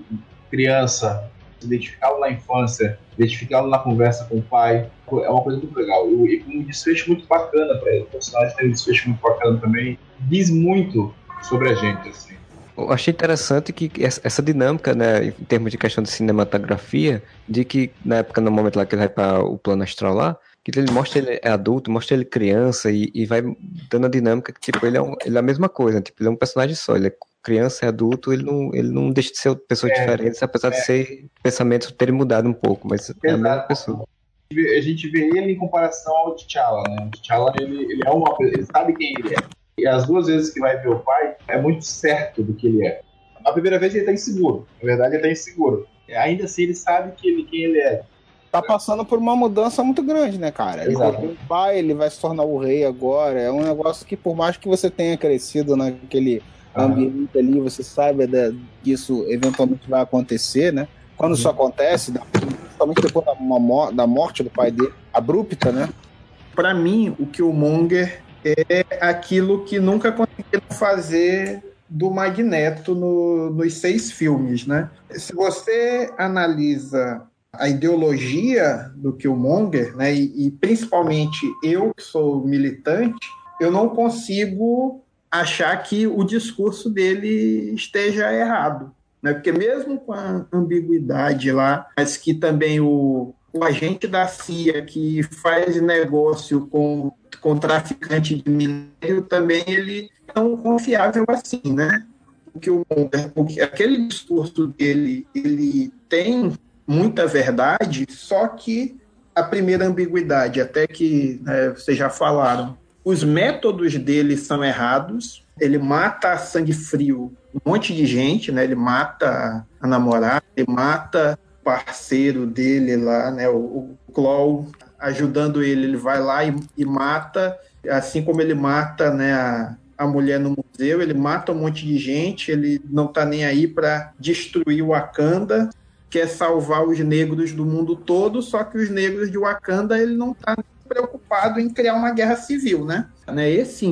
criança, identificá-lo na infância, identificá-lo na conversa com o pai. É uma coisa muito legal. E um desfecho muito bacana para ele. O personagem tem um desfecho muito bacana também. Diz muito sobre a gente, assim. Eu achei interessante que essa dinâmica, né, em termos de questão de cinematografia, de que na época, no momento lá que ele vai para o plano astral lá, que ele mostra ele é adulto, mostra ele criança e, e vai dando a dinâmica que, tipo, ele é, um- ele é a mesma coisa, tipo, ele é um personagem só, ele é criança, é adulto, ele não, ele não deixa de ser pessoas É, diferentes, apesar de ser pensamentos terem mudado um pouco, mas é a mesma Exato. pessoa. a gente vê ele em comparação ao T'Challa, né? O T'Challa, ele, ele é uma ele sabe quem ele é. E as duas vezes que vai ver o pai, é muito certo do que ele é. A primeira vez ele tá inseguro. Na verdade, ele tá inseguro. Ainda assim, ele sabe que ele, quem ele é. Tá passando por uma mudança muito grande, né, cara? Ele Exato. o pai, ele vai se tornar o rei agora. É um negócio que, por mais que você tenha crescido naquele Aham. ambiente ali, você da- que isso eventualmente vai acontecer, né? Quando isso acontece, da- principalmente depois da, uma da morte do pai dele, abrupta, né? Pra mim, o Killmonger é aquilo que nunca conseguiram fazer do Magneto no- nos seis filmes, né? Se você analisa a ideologia do Killmonger, né, e, e principalmente eu que sou militante, eu não consigo achar que o discurso dele esteja errado, né? Porque mesmo com a ambiguidade lá, mas que também o, o agente da CIA que faz negócio com com traficante de minério também ele é tão confiável assim, né? que o porque aquele discurso dele ele tem muita verdade, só que a primeira ambiguidade, até que né, vocês já falaram, os métodos dele são errados. Ele mata a sangue frio um monte de gente, né? Ele mata a namorada, ele mata o parceiro dele lá, né? O, o Claw ajudando ele, ele vai lá e, e mata, assim como ele mata, né? A, a mulher no museu, ele mata um monte de gente, ele não tá nem aí para destruir o Wakanda, quer salvar os negros do mundo todo, só que os negros de Wakanda ele não tá preocupado em criar uma guerra civil, né? né? Esse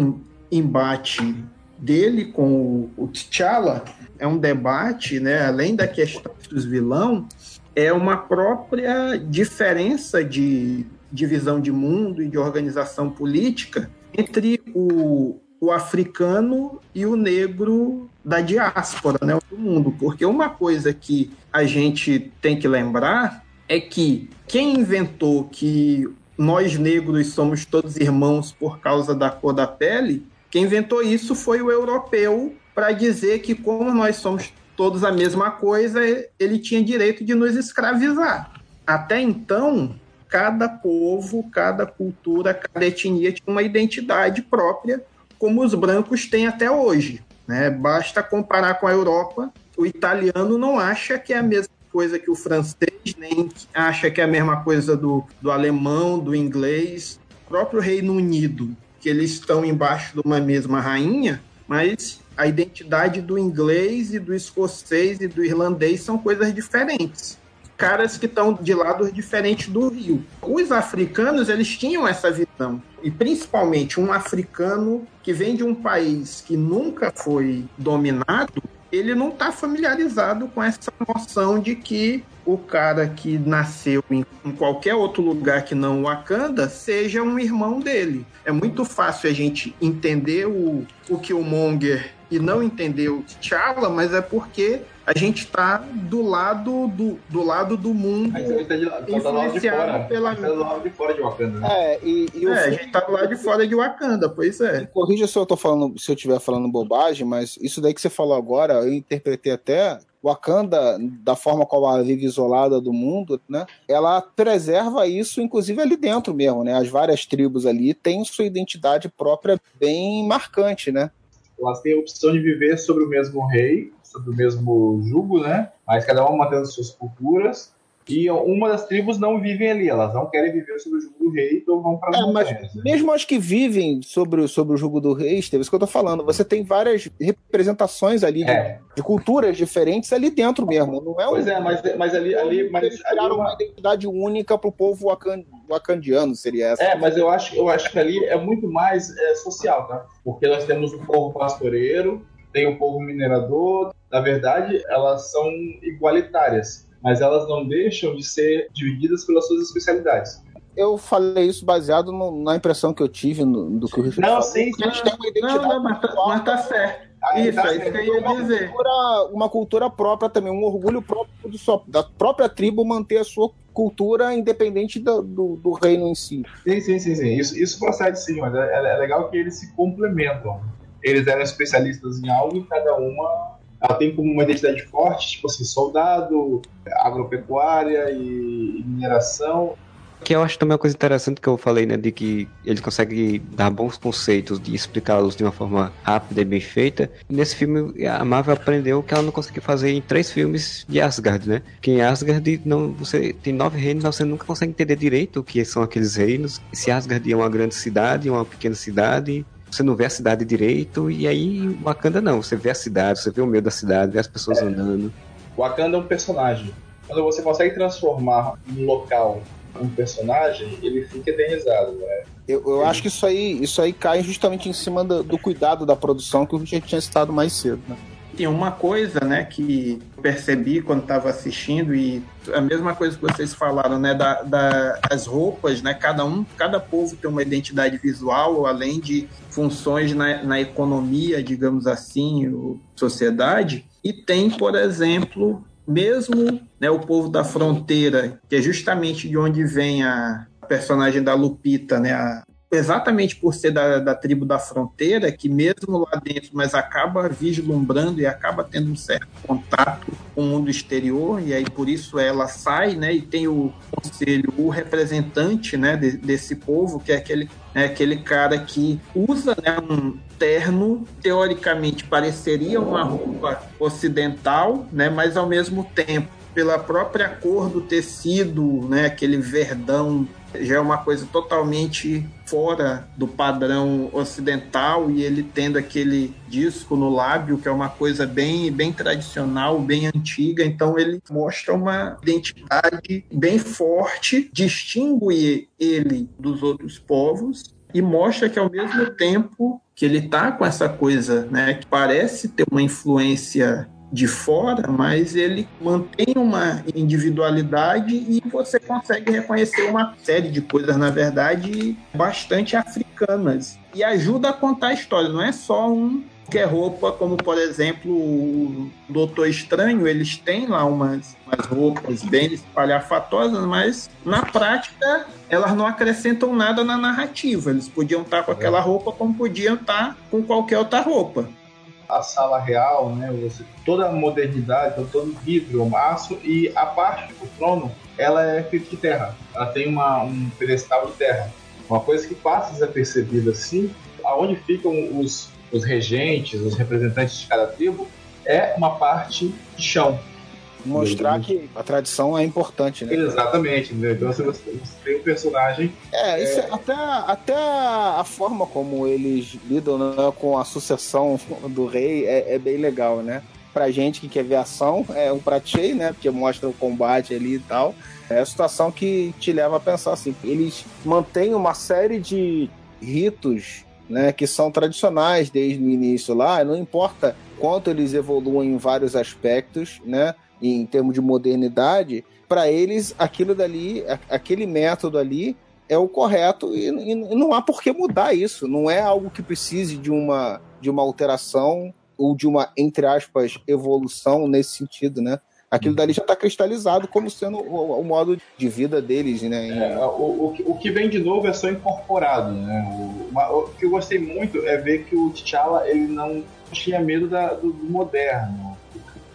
embate dele com o, T'Challa é um debate, né? Além da questão dos vilão, é uma própria diferença de divisão de mundo e de organização política entre o, o africano e o negro da diáspora, né, do mundo. Porque uma coisa que a gente tem que lembrar é que quem inventou que nós negros somos todos irmãos por causa da cor da pele, quem inventou isso foi o europeu para dizer que como nós somos todos a mesma coisa, ele tinha direito de nos escravizar. Até então, cada povo, cada cultura, cada etnia tinha uma identidade própria, como os brancos têm até hoje. Né? Basta comparar com a Europa. O italiano não acha que é a mesma coisa que o francês, nem acha que é a mesma coisa do, do alemão, do inglês. O próprio Reino Unido, que eles estão embaixo de uma mesma rainha, mas a identidade do inglês e do escocês e do irlandês são coisas diferentes caras que estão de lados diferentes do rio. Os africanos, eles tinham essa visão. E principalmente um africano que vem de um país que nunca foi dominado, ele não está familiarizado com essa noção de que o cara que nasceu em, qualquer outro lugar que não Wakanda seja um irmão dele. É muito fácil a gente entender o, o Killmonger e não entender o T'Challa, mas é porque a gente está do lado do, do lado do mundo tá de, tá influenciado fora. pela tá do lado de fora de Wakanda. né? É, e, e o É, a gente tá do lado de fora de Wakanda, pois é. Corrija se eu tô falando, se eu estiver falando bobagem, mas isso daí que você falou agora, eu interpretei até Wakanda, da forma como ela vive isolada do mundo, né? Ela preserva isso, inclusive ali dentro mesmo, né? As várias tribos ali têm sua identidade própria bem marcante, né? Elas têm a opção de viver sobre o mesmo rei, sobre o mesmo jugo, né? Mas cada uma mantendo suas culturas. E uma das tribos não vivem ali, elas não querem viver sobre o jugo do rei, então vão para É, mas mesmo as que vivem sobre, o- sobre o jugo do rei, Esteve, isso que eu tô falando, você tem várias representações ali de, É, de culturas diferentes ali dentro mesmo. Não é um. pois é, mas, mas ali, ali, mas eles criaram uma- uma identidade única pro povo wakan- wakandiano, seria essa. É, mas eu acho, eu acho que ali é muito mais é, social, tá? Porque nós temos o povo pastoreiro, tem o povo minerador. Na verdade, elas são igualitárias, mas elas não deixam de ser divididas pelas suas especialidades. Eu falei isso baseado no- na impressão que eu tive no- do que o Richard Não, falou. sim, A gente tem uma identidade Não, não, mas tá, mas tá certo. Aí Isso, tá é isso que eu ia uma dizer. cultura, uma cultura própria também, um orgulho próprio do sua- da própria tribo manter a sua cultura independente do, do, do reino em si. Sim, sim, sim, sim. Isso, isso procede sim, mas é, é legal que eles se complementam. Eles eram especialistas em algo e cada uma ela tem como uma identidade forte, tipo assim, soldado, agropecuária e, mineração. Que eu acho também uma coisa interessante que eu falei, né, de que ele consegue dar bons conceitos, de explicá-los de uma forma rápida e bem feita. Nesse filme, a Marvel aprendeu que ela não conseguiu fazer em três filmes de Asgard, né? Que em Asgard não, você tem nove reinos, mas você nunca consegue entender direito o que são aqueles reinos. Se Asgard é uma grande cidade, uma pequena cidade, você não vê a cidade direito, e aí Wakanda não, você vê a cidade, você vê o meio da cidade, vê as pessoas andando. Wakanda é um personagem. Quando você consegue transformar um local um personagem, ele fica eternizado, né? Eu, eu acho que isso aí, isso aí cai justamente em cima do, do cuidado da produção que o Richard tinha citado mais cedo. Né? Tem uma coisa, né, que percebi quando estava assistindo e a mesma coisa que vocês falaram, né, da, da- das roupas, né, cada um, cada povo tem uma identidade visual, além de funções na, na economia, digamos assim, ou sociedade, e tem, por exemplo, mesmo né, o povo da fronteira, que é justamente de onde vem a personagem da Lupita, né, a, exatamente por ser da, da tribo da fronteira, que mesmo lá dentro, mas acaba vislumbrando e acaba tendo um certo contato com o mundo exterior, e aí por isso ela sai, né, e tem o conselho, o representante, né, de- desse povo, que é aquele, né, aquele cara que usa, né, um terno, teoricamente pareceria uma roupa ocidental, né, mas ao mesmo tempo pela própria cor do tecido, né, aquele verdão, já é uma coisa totalmente fora do padrão ocidental e ele tendo aquele disco no lábio, que é uma coisa bem, bem tradicional, bem antiga, então ele mostra uma identidade bem forte, distingue ele dos outros povos e mostra que ao mesmo tempo que ele tá com essa coisa, né, que parece ter uma influência de fora, mas ele mantém uma individualidade e você consegue reconhecer uma série de coisas, na verdade, bastante africanas. E ajuda a contar a história, não é só um que é roupa, como por exemplo o Doutor Estranho, eles têm lá umas, umas roupas bem espalhafatosas, mas na prática elas não acrescentam nada na narrativa. Eles podiam estar com aquela roupa como podiam estar com qualquer outra roupa. A sala real, né? Toda a modernidade, então, todo vidro, o aço e a parte do trono, ela é feita de terra. Ela tem uma, um pedestal de terra. Uma coisa que passa desapercebida assim, aonde ficam os, os regentes, os representantes de cada tribo, é uma parte de chão. Mostrar que a tradição é importante, né? Exatamente, entendeu? Então você, você tem um personagem. É, isso é- até, até a forma como eles lidam né, com a sucessão do rei é, é bem legal, né? Pra gente que quer ver ação, é um prato cheio, né? Porque mostra o combate ali e tal. É a situação que te leva a pensar assim. Eles mantêm uma série de ritos né, que são tradicionais desde o início lá, não importa quanto eles evoluem em vários aspectos, né? Em termos de modernidade, para eles aquilo dali, aquele método ali é o correto e, e, não há por que mudar isso. Não é algo que precise de uma, de uma alteração ou de uma, entre aspas, evolução nesse sentido, né? Aquilo dali já está cristalizado como sendo o, o, modo de vida deles, né? É, o, o, que vem de novo é só incorporado, né? O, o, que eu gostei muito é ver que o T'Challa, ele não tinha medo da, do, do moderno.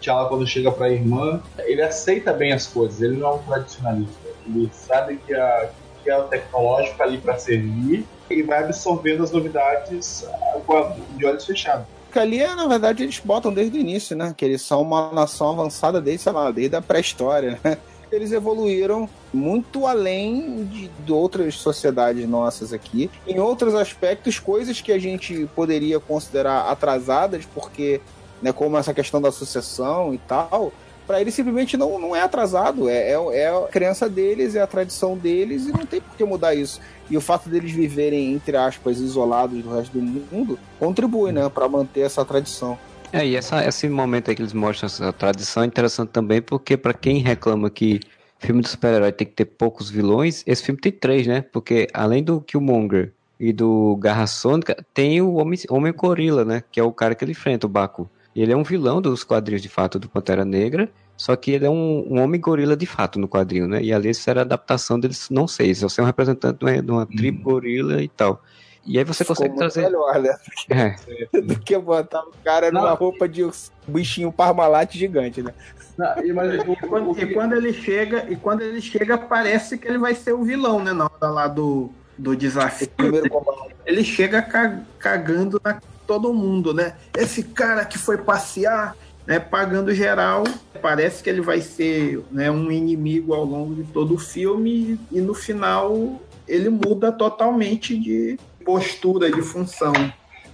T'Challa, quando chega para a irmã, ele aceita bem as coisas, ele não é um tradicionalista. Ele sabe que, a, que é o tecnológico ali para servir e vai absorvendo as novidades ah, de olhos fechados que ali, na verdade, eles botam desde o início, né? Que eles são uma nação avançada desde, sei lá, desde a pré-história, né? Eles evoluíram muito além de, de, outras sociedades nossas aqui. Em outros aspectos, coisas que a gente poderia considerar atrasadas, porque, né, como essa questão da sucessão e tal, para eles simplesmente não, não é atrasado. É, é, é, a crença deles, é a tradição deles e não tem por que mudar isso. E o fato deles viverem, entre aspas, isolados do resto do mundo, contribui, né, para manter essa tradição. É, e essa, esse momento aí que eles mostram essa tradição é interessante também, porque para quem reclama que filme de super-herói tem que ter poucos vilões, esse filme tem três, né? Porque além do Killmonger e do Garra Sônica, tem o Homem, Homem né? Que é o cara que ele enfrenta, o Baku. Ele é um vilão dos quadrinhos de fato do Pantera Negra, só que ele é um, um homem gorila de fato no quadrinho, né? E ali isso era a adaptação deles, não sei, se você é um representante de uma, de uma tribo hum. gorila e tal. E aí você consegue trazer. melhor, né? É. Do que botar o cara numa roupa de bichinho parmalate gigante, né? Não, e, mas, e, quando, e, quando, ele chega, e quando ele chega, parece que ele vai ser o vilão, né? Na hora lá do, do desafio. Ele chega cagando na todo mundo, né? Esse cara que foi passear, né, pagando geral, parece que ele vai ser né, um inimigo ao longo de todo o filme e no final ele muda totalmente de postura, de função.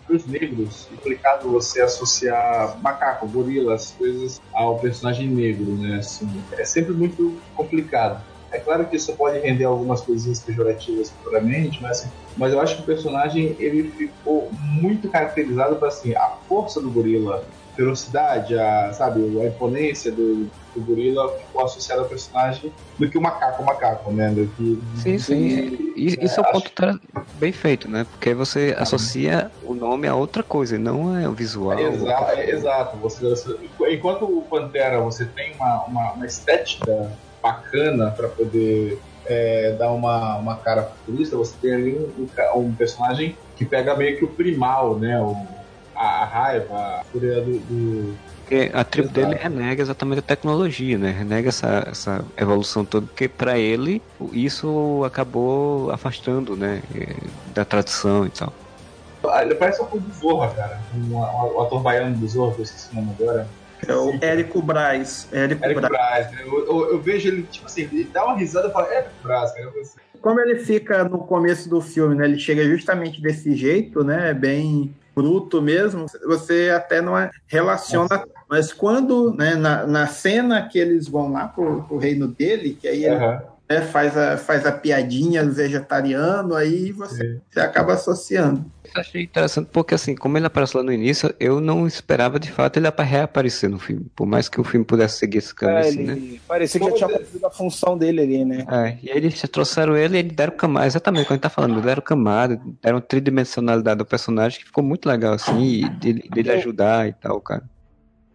Os negros, complicado você associar macaco, gorilas, coisas ao personagem negro, né? Assim, é sempre muito complicado. É claro que isso pode render algumas coisinhas pejorativas futuramente, mas, assim, mas eu acho que o personagem ele ficou muito caracterizado para assim, a força do gorila, a ferocidade, a, sabe, a imponência do, do gorila ficou associada ao personagem do que o macaco o macaco, né? Do que, sim, sim. E, é, isso é um ponto acho... bem feito, né? Porque você associa o nome a outra coisa, não é o visual. exato, é, exato. Você, enquanto o Pantera você tem uma, uma, uma estética bacana para poder é, dar uma, uma cara futurista, você tem ali um, um, personagem que pega meio que o primal, né? O, a, a raiva, a fúria do, do porque a tribo Exato. dele renega exatamente a tecnologia, né? Renega essa, essa evolução toda, porque para ele isso acabou afastando, né? Da tradição e tal. Ah, ele parece um pouco do Zorra, cara. Um, um, um ator baiano do Zorra, que eu esqueci o nome agora. É o Érico Braz. Érico, Érico Braz. Né? Eu, eu, eu, vejo ele, tipo assim, ele dá uma risada e fala, Érico Braz, cara. Como ele fica no começo do filme, né? Ele chega justamente desse jeito, né? Bem bruto mesmo. Você até não é, relaciona. Nossa. Mas quando, né, na, na cena que eles vão lá pro, pro reino dele, que aí ele uhum. Né, faz, a, faz a piadinha vegetariano, aí você, você acaba associando achei interessante porque, assim, como ele aparece lá no início, eu não esperava de fato ele reaparecer no filme. Por mais que o filme pudesse seguir esse caminho, é, assim, né? Parecia que já tinha cumprido a função dele ali, né? É, e aí eles trouxeram ele e ele deram camada, exatamente o que a gente tá falando, deram camada, deram tridimensionalidade ao personagem, que ficou muito legal, assim, dele, dele ajudar e tal, cara.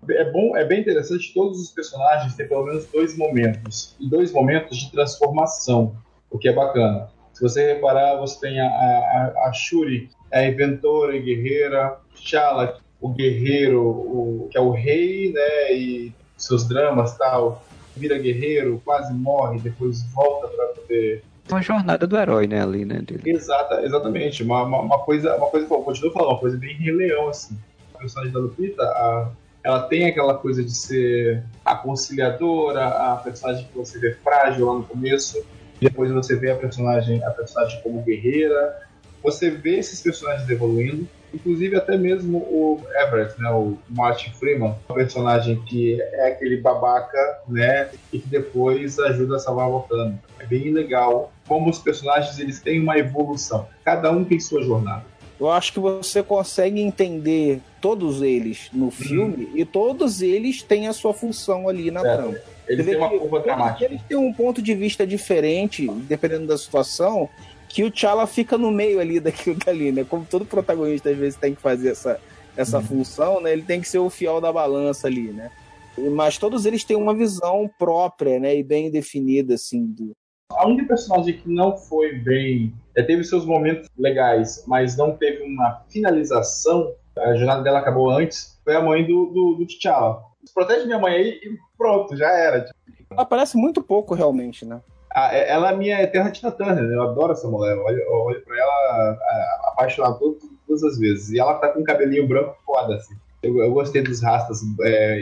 É bom, é bem interessante todos os personagens ter pelo menos dois momentos, e dois momentos de transformação, o que é bacana. Se você reparar, você tem a, a, a Shuri, é a inventora e guerreira, T'Challa, o guerreiro, o, que é o rei, né, e seus dramas tal, vira guerreiro, quase morre, depois volta para poder uma jornada do herói, né, ali, né? Dele. Exata, exatamente. Uma, uma, uma, coisa, uma coisa, bom, continuo falando, uma coisa bem Rei Leão, assim. A personagem da Lupita, a, ela tem aquela coisa de ser a conciliadora, a personagem que você vê frágil lá no começo, depois você vê a personagem, a personagem como guerreira, você vê esses personagens evoluindo, inclusive até mesmo o Everett, né, o Martin Freeman, um personagem que é aquele babaca, né, e que depois ajuda a salvar Wakanda. É bem legal como os personagens eles têm uma evolução. Cada um tem sua jornada. Eu acho que você consegue entender todos eles no filme e todos eles têm a sua função ali na É. trama. Ele Você tem vê uma curva dramática. Eles têm um ponto de vista diferente, dependendo da situação, que o T'Challa fica no meio ali daquilo dali, né? Como todo protagonista às vezes tem que fazer essa, essa Uhum. função, né? Ele tem que ser o fiel da balança ali, né? Mas todos eles têm uma visão própria, né? E bem definida, assim, do, A única personagem que não foi bem. É, teve seus momentos legais, mas não teve uma finalização. A jornada dela acabou antes. Foi a mãe do, do, do T'Challa. Protege minha mãe aí e pronto, já era. Ela aparece muito pouco, realmente, né? Ah, é- Ela é minha eterna Tina Turner, né? eu adoro essa mulher. Eu olho, eu olho pra ela apaixonado todas, todas as vezes. E ela tá com um cabelinho branco foda, assim. Eu, eu gostei dos rastas é,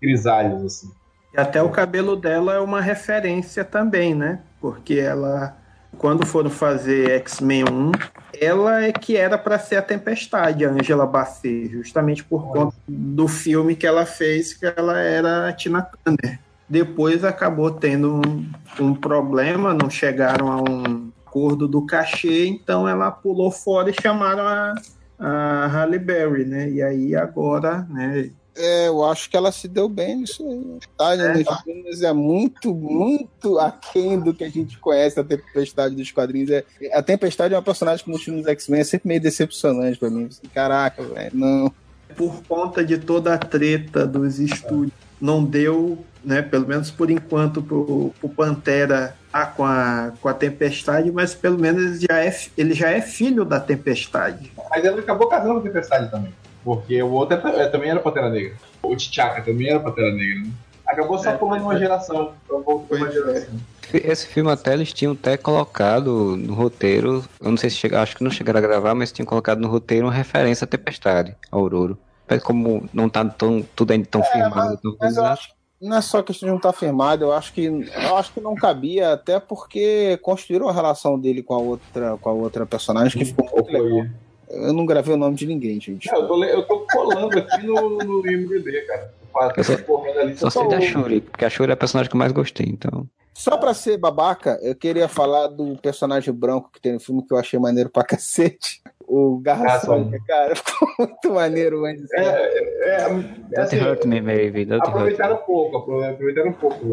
grisalhos, assim. E até o cabelo dela é uma referência também, né? Porque ela, quando foram fazer X-Men 1, ela é que era para ser a Tempestade, a Angela Bassett, justamente por conta do filme que ela fez, que ela era a Tina Turner. Depois acabou tendo um, um problema, não chegaram a um acordo do cachê, então ela pulou fora e chamaram a, a Halle Berry, né? E aí agora, né, É, eu acho que ela se deu bem nisso aí. Tá, nos filmes é muito, muito aquém do que a gente conhece a Tempestade dos quadrinhos. É, a Tempestade é uma personagem que nos filmes dos X-Men é sempre meio decepcionante pra mim. Caraca, velho, não. por conta de toda a treta dos estúdios, não deu, né, pelo menos por enquanto, pro, pro Pantera tá com a, com a Tempestade, mas pelo menos ele já, é, ele já é filho da Tempestade. Mas ela acabou casando com a Tempestade também. Porque o outro é- é- também era Pantera Negra. O T'Chaka também era Pantera Negra, né? Acabou só É, pulando uma geração. Então uma é. geração. Esse filme até eles tinham até colocado no roteiro, eu não sei se chega, acho que não chegaram a gravar, mas tinham colocado no roteiro uma referência à Tempestade, ao Aurora. Mas como não tá tão, tudo ainda tão firmado, tão Mas eu acho que não é só questão de não estar firmado, eu acho que eu acho que não cabia, até porque construíram a relação dele com a outra, com a outra personagem que ficou muito legal. Eu não gravei o nome de ninguém, gente. Não, eu, tô, eu tô colando aqui no, no IMDb, cara. Eu tô correndo ali. só sei da Shuri, porque a Shuri é a personagem que eu mais gostei, então. Só pra ser babaca, eu queria falar do personagem branco que tem no filme que eu achei maneiro pra cacete. O Garra Garra Sônica, cara, ficou muito maneiro, mas É, é, é, Don't assim, hurt me, baby. Don't hurt aproveitaram me. um pouco, apro- aproveitaram um pouco.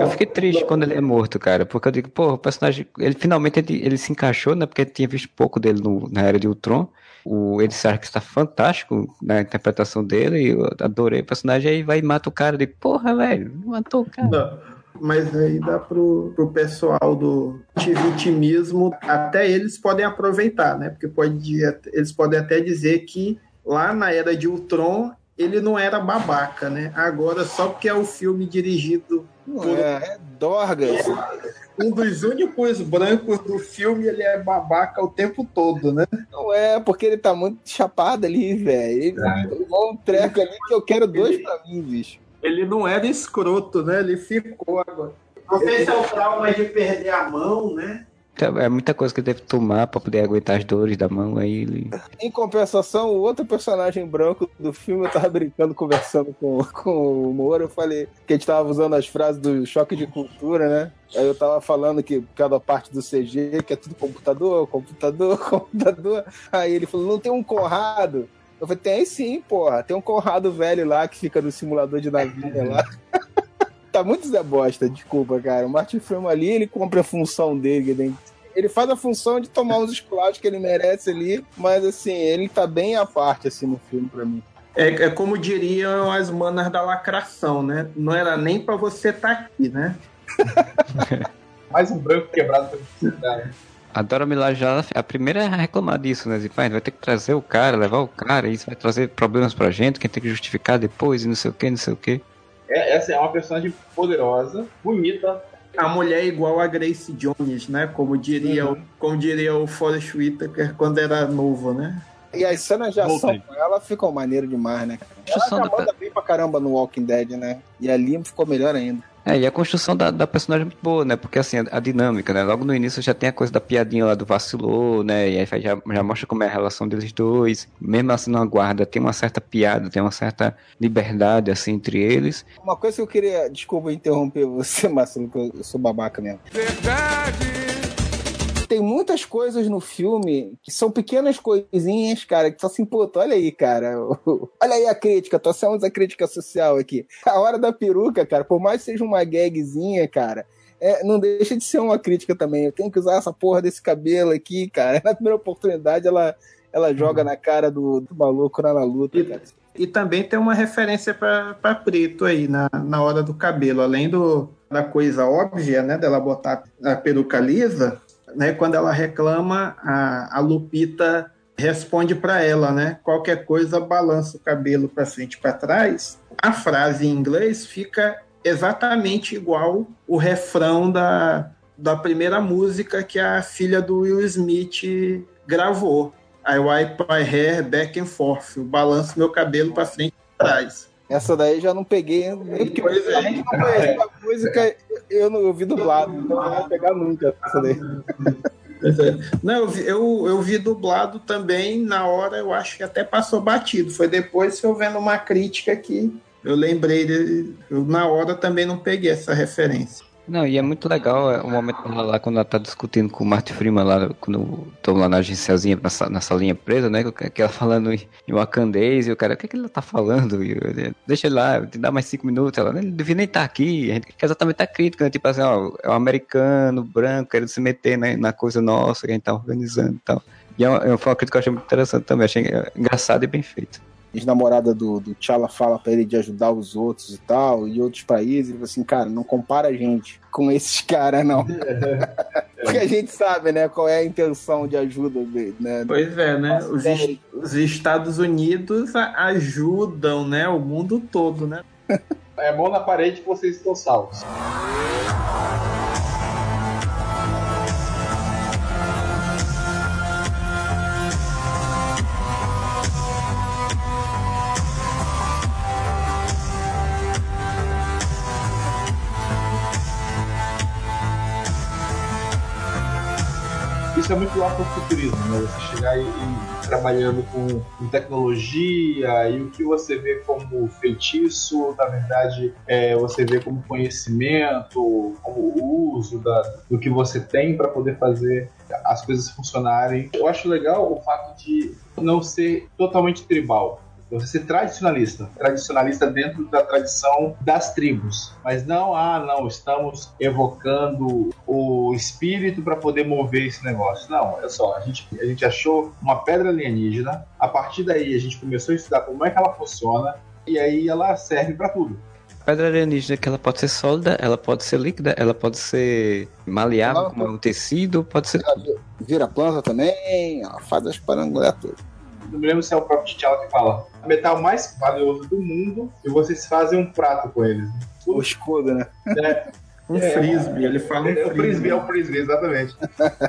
Eu fiquei triste quando ele é morto, cara, porque eu digo, pô, o personagem, ele finalmente ele, ele se encaixou, né? Porque eu tinha visto pouco dele no- na era de Ultron. O Ed Sarkis está fantástico na interpretação dele, e eu adorei o personagem, aí vai e mata o cara, de porra, velho, matou o cara. Não. Mas aí dá pro, pro pessoal do vitimismo, até eles podem aproveitar, né? Porque pode, eles podem até dizer que lá na era de Ultron ele não era babaca, né? Agora, só porque é o filme dirigido não é, é Dorgas. um dos únicos brancos do filme, ele é babaca o tempo todo, né? Não é, porque ele tá muito chapado ali, velho. Ele levou um treco ali que eu quero dois pra mim, bicho. Ele não era escroto, né? Ele ficou agora. Não sei se é o trauma de perder a mão, né? Então, É muita coisa que ele deve tomar pra poder aguentar as dores da mão, aí ele... Em compensação, o outro personagem branco do filme, eu tava brincando, conversando com, com o Moro, eu falei que a gente tava usando as frases do choque de cultura, né? Aí eu tava falando que cada parte do CG, que é tudo computador, computador, computador. Aí ele falou, não tem um Conrado? Eu falei, tem sim, porra. Tem um Conrado velho lá que fica no simulador de navinha lá. tá muito Zé Bosta, desculpa, cara. O Martin Freeman ali, ele cumpre a função dele. Ele, ele faz a função de tomar uns esculachos que ele merece ali, mas assim, ele tá bem à parte assim no filme pra mim. É, é como diriam as manas da lacração, né? Não era nem pra você estar aqui, né? Mais um branco quebrado pra precisar. A Dora Milaje, ela- a primeira é a reclamar disso, né? Tipo, "Ah, vai ter que trazer o cara, levar o cara, isso vai trazer problemas pra gente, quem tem que justificar depois, e não sei o que, não sei o que. É, essa é uma personagem poderosa, bonita. A mulher é igual a Grace Jones, né? Como diria, o, como diria o Forrest Whitaker quando era novo, né? E as cenas de ação com ela ficam maneiro demais, né? cara? Ela já da- manda bem pra caramba no Walking Dead, né? E ali ficou melhor ainda. É, e a construção da, da personagem é muito boa, né? Porque assim, a, a dinâmica, né? Logo no início já tem a coisa da piadinha lá do vacilou, né? E aí já, já mostra como é a relação deles dois. Mesmo assim, na guarda, tem uma certa piada, tem uma certa liberdade, assim, entre eles. Uma coisa que eu queria. Desculpa interromper você, Marcelo, que eu eu sou babaca mesmo. Tem muitas coisas no filme que são pequenas coisinhas, cara, que só assim, puta, olha aí, cara. Olha aí a crítica, tô sendo a crítica social aqui. A hora da peruca, cara, por mais que seja uma gagzinha, cara, é, não deixa de ser uma crítica também. Eu tenho que usar essa porra desse cabelo aqui, cara. Na primeira oportunidade, ela, ela joga na cara do, do maluco na, na luta, cara. E também tem uma referência para preto aí na, na hora do cabelo, além do, da coisa óbvia, né, dela botar a peruca lisa, né, quando ela reclama, a, a Lupita responde para ela, né, qualquer coisa balança o cabelo para frente e para trás. A frase em inglês fica exatamente igual o refrão da, da primeira música que a filha do Will Smith gravou. I wipe my hair back and forth. Eu balanço meu cabelo para frente e para trás. Essa daí já não peguei, porque Pois é. a gente não conhece a música, eu não ouvi dublado, então eu não vou pegar nunca essa daí. Não, eu vi, eu, eu vi dublado também na hora, eu acho que até passou batido. Foi depois que eu vendo uma crítica que eu lembrei, de, eu na hora também não peguei essa referência. Não, e é muito legal é, o momento lá, lá quando ela tá discutindo com o Martin Freeman lá, quando estão lá na agenciazinha, na, na salinha presa, né? Que ela falando em, wakandês, e o cara, o que, é que ele tá falando? E eu, Deixa ele lá, te dá mais cinco minutos. Ela, ele devia nem estar aqui. A gente quer exatamente a crítica, né? Tipo assim, ó, é um americano, branco, querendo se meter né, na coisa nossa que a gente tá organizando e tal. E é uma, é- uma crítica que eu achei muito interessante também, achei é, engraçado e bem feito. Ex-namorada do, do T'Challa fala pra ele de ajudar os outros e tal, e outros países, ele fala assim, cara, não compara a gente com esses caras, não. Porque a gente sabe, né, qual é a intenção de ajuda dele, né? Pois é, né? Os, es- os Estados Unidos ajudam, né? O mundo todo, né? É mão na parede que vocês estão salvos. Isso é muito afrofuturismo, né? Você chegar e, e trabalhando com, com tecnologia e o que você vê como feitiço, na verdade, é, você vê como conhecimento, como o uso da, do que você tem para poder fazer as coisas funcionarem. Eu acho legal o fato de não ser totalmente tribal. Você ser tradicionalista, tradicionalista dentro da tradição das tribos, mas não, ah, não, estamos evocando o espírito para poder mover esse negócio. Não, olha só, a gente, a gente achou uma pedra alienígena, a partir daí a gente começou a estudar como é que ela funciona, e aí ela serve para tudo. Pedra alienígena que ela pode ser sólida, ela pode ser líquida, ela pode ser maleável Ela- como um tecido, pode ser vira planta também, ela faz as parangolé tudo. Não me lembro se é o próprio T'Challa que fala. Metal mais valioso do mundo e vocês fazem um prato com eles. O escudo, né? Um É. frisbee, ele fala um É o frisbee, é o frisbee, exatamente.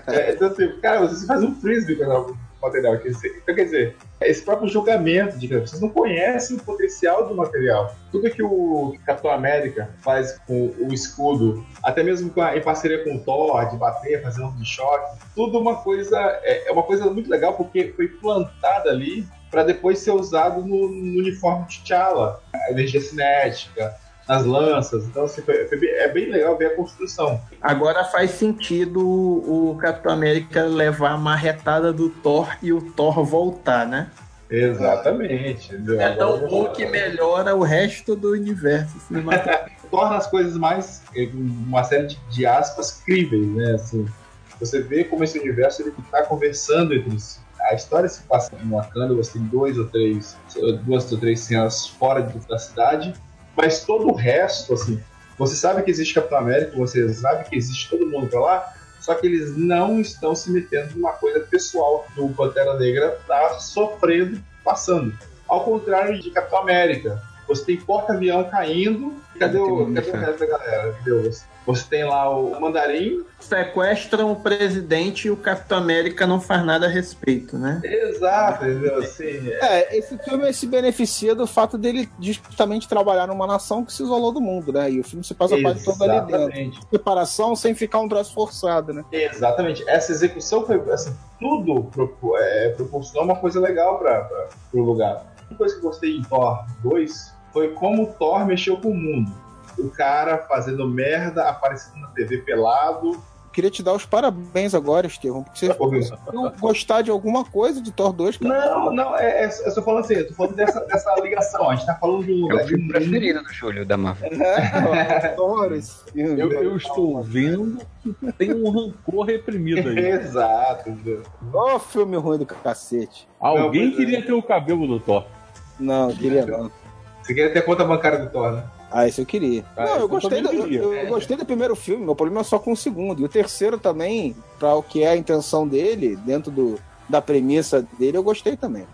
É, então, assim, cara, vocês fazem um frisbee com o material. Quer dizer, então, quer dizer, esse próprio julgamento de que vocês não conhecem o potencial do material. Tudo que o Capitão América faz com o escudo, até mesmo a- em parceria com o Thor, de bater, fazer um de choque, tudo uma coisa, é, é uma coisa muito legal porque foi plantada ali para depois ser usado no, no uniforme de T'Challa. A energia cinética, nas lanças. Então, assim, foi- foi é bem legal ver a construção. Agora faz sentido o Capitão América levar a marretada do Thor e o Thor voltar, né? Exatamente. É tão bom que melhora o resto do universo cinematográfico. torna as coisas mais, uma série de, de aspas, críveis, né? Assim, você vê como esse universo ele está conversando entre si. A história se passa em Wakanda, você tem dois ou três, duas ou três cenas fora da cidade, mas todo o resto, assim, você sabe que existe Capitão América, você sabe que existe todo mundo pra lá, só que eles não estão se metendo numa coisa pessoal do Pantera Negra tá sofrendo, passando. Ao contrário de Capitão América, você tem porta-avião caindo, cadê o, cadê o resto da galera? Entendeu? Você- Você tem lá o Mandarim, Sequestram o presidente e o Capitão América não faz nada a respeito, né? exato, entendeu? Assim, é, É, esse filme se beneficia do fato dele justamente trabalhar numa nação que se isolou do mundo, né? E o filme se passa a parte toda ali dentro. exatamente. Preparação sem ficar um troço forçado, né? Exatamente. Essa execução foi assim, tudo é, proporcionou uma coisa legal para o lugar. Uma coisa que eu gostei em Thor 2 foi como o Thor mexeu com o mundo. O cara fazendo merda, aparecendo na TV pelado, queria te dar os parabéns agora, Estevão, porque você conseguiu gostar de alguma coisa de Thor 2, cara. Não, não, é, é, eu tô falando assim, eu tô falando dessa, dessa ligação. A gente tá falando de um. É o filme preferido do Júlio da Marvel. É, eu adoro esse filme. Eu, eu estou vendo que tem um rancor reprimido aí. Exato. entendeu? Ô, filme ruim do cacete. Alguém Não, queria ter o cabelo do Thor. Não, queria não. Você queria ter a conta bancária do Thor, né? Ah, esse eu queria. Ah, não, eu gostei, do, eu, eu É. gostei do primeiro filme, meu problema é só com o segundo. E o terceiro também, para o que é a intenção dele, dentro do, da premissa dele, eu gostei também.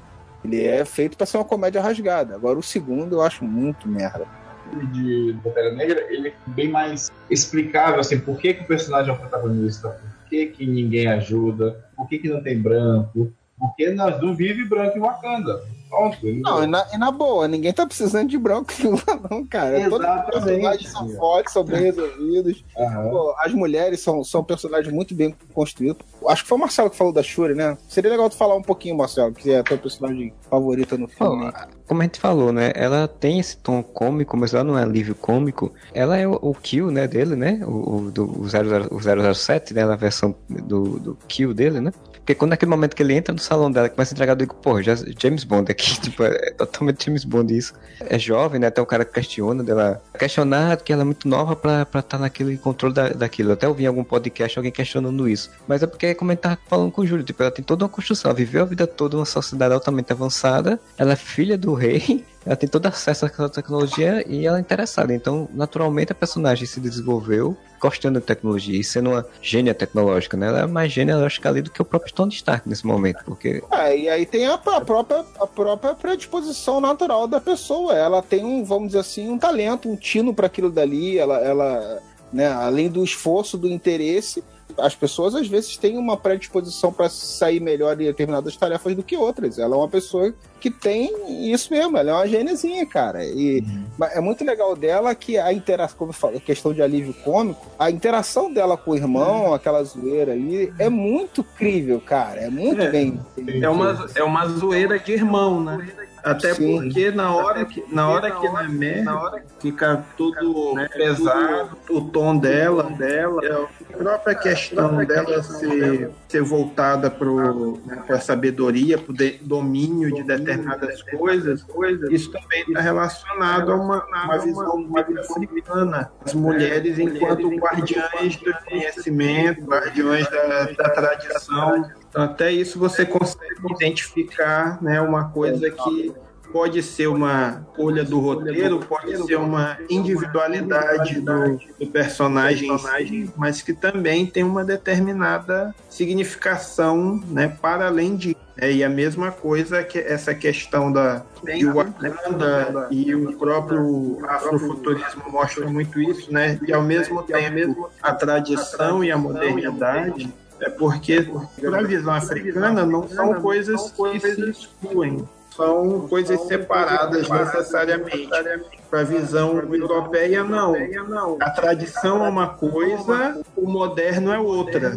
Ele é feito para ser uma comédia rasgada. Agora o segundo eu acho muito merda. filme de Pantera Negra, ele é bem mais explicável, assim, por que, que o personagem é o protagonista, por que, que ninguém ajuda, por que, que não tem branco, por que nós não vive branco em Wakanda. Não, e na, e na boa, ninguém tá precisando de branco não, cara. Todos os Exatamente. personagens são fortes, são bem resolvidos. Pô, as mulheres são, são personagens muito bem construídos. Acho que foi o Marcelo que falou da Shuri, né? Seria legal tu falar um pouquinho, Marcelo, que é a tua personagem favorita no filme. Como a gente falou, né? Ela tem esse tom cômico, mas ela não é alívio cômico. Ela é o, o Kill, né, dele, né? O, o, do, o, 00, o 007, né? A versão do, do Kill dele, né? Porque quando naquele momento que ele entra no salão dela, começa a entregar, eu digo, pô, já, James Bond aqui, tipo, é totalmente James Bond isso. É jovem, né? Até o cara questiona dela. Questionar que ela é muito nova pra estar tá naquele controle da, daquilo. Eu até ouvi em algum podcast alguém questionando isso. Mas é porque, como a gente tava falando com o Júlio, tipo, ela tem toda uma construção. Ela viveu a vida toda numa sociedade altamente avançada. Ela é filha do rei. Ela tem todo acesso àquela tecnologia e ela é interessada. Então, naturalmente, a personagem se desenvolveu gostando de tecnologia e sendo uma gênia tecnológica, né? Ela é mais gênia, eu acho que ali do que o próprio Tony Stark nesse momento, porque É, e aí tem a, a própria, a própria predisposição natural da pessoa. Ela tem um, vamos dizer assim, um talento, um tino para aquilo dali. Ela, ela né, além do esforço, do interesse, as pessoas às vezes têm uma predisposição para sair melhor em determinadas tarefas do que outras. Ela é uma pessoa que tem isso mesmo, ela é uma gênezinha, cara. E mas é muito legal dela que a interação, como eu falo, questão de alívio cômico, a interação dela com o irmão, aquela zoeira ali, é muito crível, cara. É muito É. bem. É uma, é uma zoeira de irmão, né? Até Sim. porque na hora que na hora que na merda fica tudo pesado, o tom dela, dela, a própria questão dela ser, ser voltada para a sabedoria, para o domínio de determinadas coisas, isso também está relacionado a uma, uma visão muito africana. As mulheres enquanto guardiães do conhecimento, guardiães da, da tradição. Então, até isso você consegue identificar né, uma coisa que pode ser uma olha do roteiro, pode ser uma individualidade do, do personagem, si, mas que também tem uma determinada significação né, para além disso. É, e a mesma coisa que essa questão da de Wakanda e o próprio afrofuturismo mostra muito isso, né? E ao mesmo tempo a tradição e a modernidade é porque, para a visão africana, não são coisas que se excluem, são coisas separadas necessariamente. Para a visão europeia, não. A tradição é uma coisa, o moderno é outra.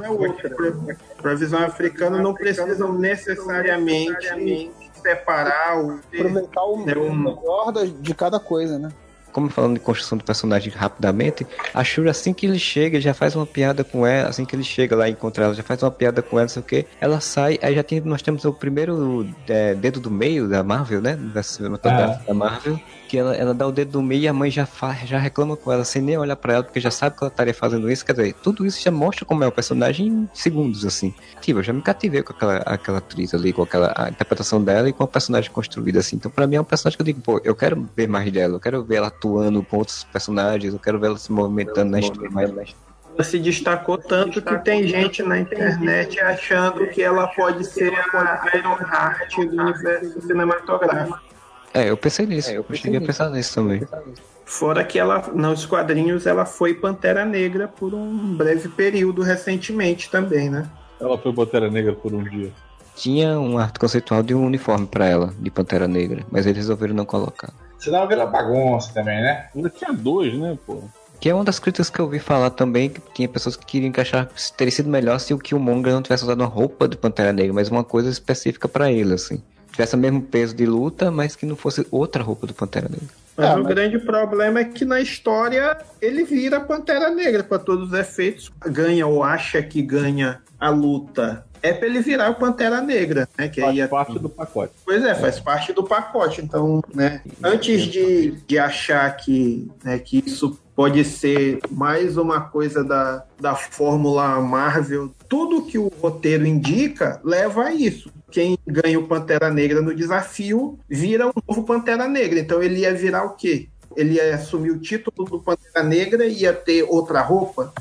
Para a visão africana, não precisam necessariamente separar o Aproveitar o É melhor de cada coisa, né? Como falando de construção do personagem rapidamente, a Shuri, assim que ele chega, já faz uma piada com ela, assim que ele chega lá e encontra ela, já faz uma piada com ela, não sei o que, ela sai, aí já tem, nós temos o primeiro é, dedo do meio da Marvel, né, da cinematográfica da Marvel, que ela, ela dá o dedo do meio e a mãe já, faz, já reclama com ela, sem nem olhar pra ela, porque já sabe que ela estaria fazendo isso, quer dizer, tudo isso já mostra como é o personagem em segundos, assim. Tipo, eu já me cativei com aquela, aquela atriz ali, com aquela interpretação dela e com a personagem construída, assim. Então, pra mim, é um personagem que eu digo, pô, eu quero ver mais dela, eu quero ver ela atuando com outros personagens, eu quero ver ela se movimentando na história mais. ela se destacou tanto que tem gente na internet achando que ela pode ser a Iron Heart do universo cinematográfico. É, eu pensei nisso, eu, cheguei a pensar nisso também. Fora que ela, nos quadrinhos, ela foi Pantera Negra por um breve período recentemente também, né? Ela foi Pantera Negra por um dia. Tinha um arte conceitual de um uniforme pra ela, de Pantera Negra, mas eles resolveram não colocar. Senão vira bagunça também, né? Ainda tinha dois, né, pô? Que é uma das críticas que eu ouvi falar também, que tinha pessoas que queriam encaixar que teria sido melhor se o Killmonger não tivesse usado uma roupa de Pantera Negra, mas uma coisa específica pra ele, assim. Tivesse o mesmo peso de luta, mas que não fosse outra roupa do Pantera Negra. Mas É, o mas- grande problema é que na história ele vira Pantera Negra para todos os efeitos. Ganha ou acha que ganha a luta. É pra ele virar o Pantera Negra, né? Que aí Faz é- parte do pacote. Pois é, faz parte do pacote. Então, né, antes de, de achar que, né, que isso pode ser mais uma coisa da, da Fórmula Marvel, tudo que o roteiro indica leva a isso. Quem ganha o Pantera Negra no desafio vira o novo Pantera Negra. Então ele ia virar o quê? Ele ia assumir o título do Pantera Negra e ia ter outra roupa?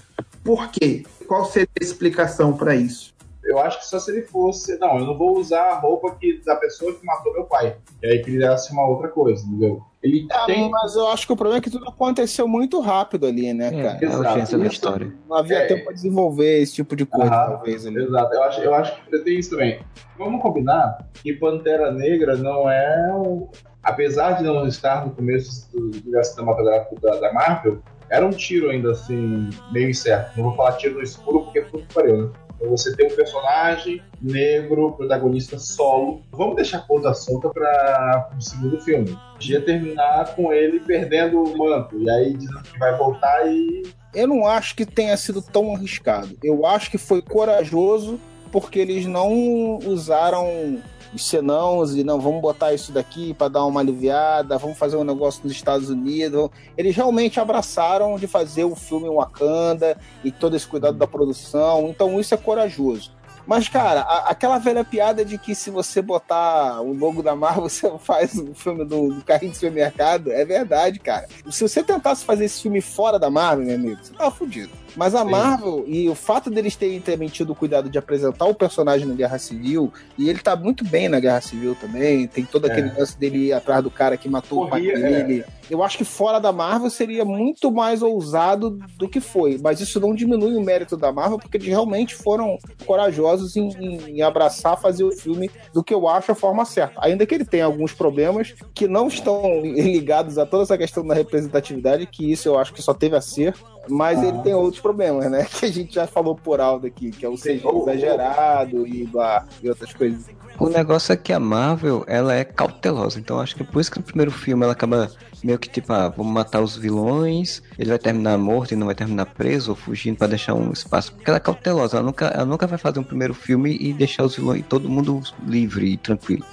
Por quê? Qual seria a explicação para isso? Eu acho que só se ele fosse. Não, eu não vou usar a roupa que, da pessoa que matou meu pai. E aí criasse uma outra coisa, entendeu? Ele Ah, tem. mas eu acho que o problema é que tudo aconteceu muito rápido ali, né, É, cara? é a urgência da história. Não havia É. tempo pra desenvolver esse tipo de coisa, Aham, talvez. Ali. Exato, eu acho, eu acho que tem isso também. Vamos combinar que Pantera Negra não é um. Apesar de não estar no começo do universo cinematográfico da, da Marvel, era um tiro ainda assim, meio incerto. Não vou falar tiro no escuro porque é tudo que pariu, né? Então você tem um personagem negro, protagonista solo. Vamos deixar a ponta solta para o segundo filme. Podia terminar com ele perdendo o manto. E aí dizendo que vai voltar e Eu não acho que tenha sido tão arriscado. Eu acho que foi corajoso porque eles não usaram os senãos e não vamos botar isso daqui para dar uma aliviada, vamos fazer um negócio nos Estados Unidos. Eles realmente abraçaram de fazer o filme Wakanda e todo esse cuidado da produção. Então isso é corajoso. Mas, cara, a- aquela velha piada de que se você botar o logo da Marvel, você faz o filme do, do carrinho de supermercado, é verdade, cara. Se você tentasse fazer esse filme fora da Marvel, meu amigo, você tava fudido. Mas a Sim. Marvel, e o fato deles terem também tido o cuidado de apresentar o personagem na Guerra Civil, e ele tá muito bem na Guerra Civil também, tem todo aquele É. lance dele ir atrás do cara que matou Corria, o pai dele. Eu acho que fora da Marvel seria muito mais ousado do que foi, mas isso não diminui o mérito da Marvel, porque eles realmente foram corajosos em, em- em abraçar, fazer o filme do que eu acho a forma certa. Ainda que ele tenha alguns problemas que não estão ligados a toda essa questão da representatividade, que isso eu acho que só teve a ser, mas ele tem outros problemas, né? Que a gente já falou por alto aqui, que é o CG exagerado e, blá, e outras coisas. O negócio é que a Marvel, ela é cautelosa, então acho que por isso que no primeiro filme ela acaba meio que tipo, ah, vamos matar os vilões, ele vai terminar morto e não vai terminar preso ou fugindo pra deixar um espaço, porque ela é cautelosa, ela nunca, ela nunca vai fazer um primeiro filme e deixar os vilões, todo mundo livre e tranquilo.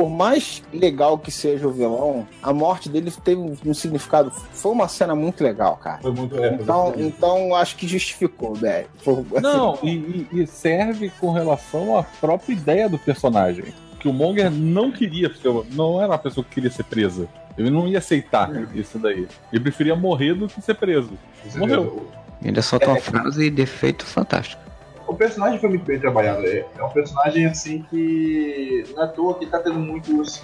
Por mais legal que seja o vilão, a morte dele teve um, significado. Foi uma cena muito legal, cara. foi muito. É, foi Então, então acho que justificou, velho. Assim, Não, e, e- e serve com relação à própria ideia do personagem. Que o Monger não queria ser, não era uma pessoa que queria ser presa. Ele não ia aceitar isso daí. Ele preferia morrer do que ser preso. Morreu. E ainda solta uma frase de efeito fantástico. O personagem foi muito bem trabalhado. É é um personagem assim que não é à toa que tá tendo muitos.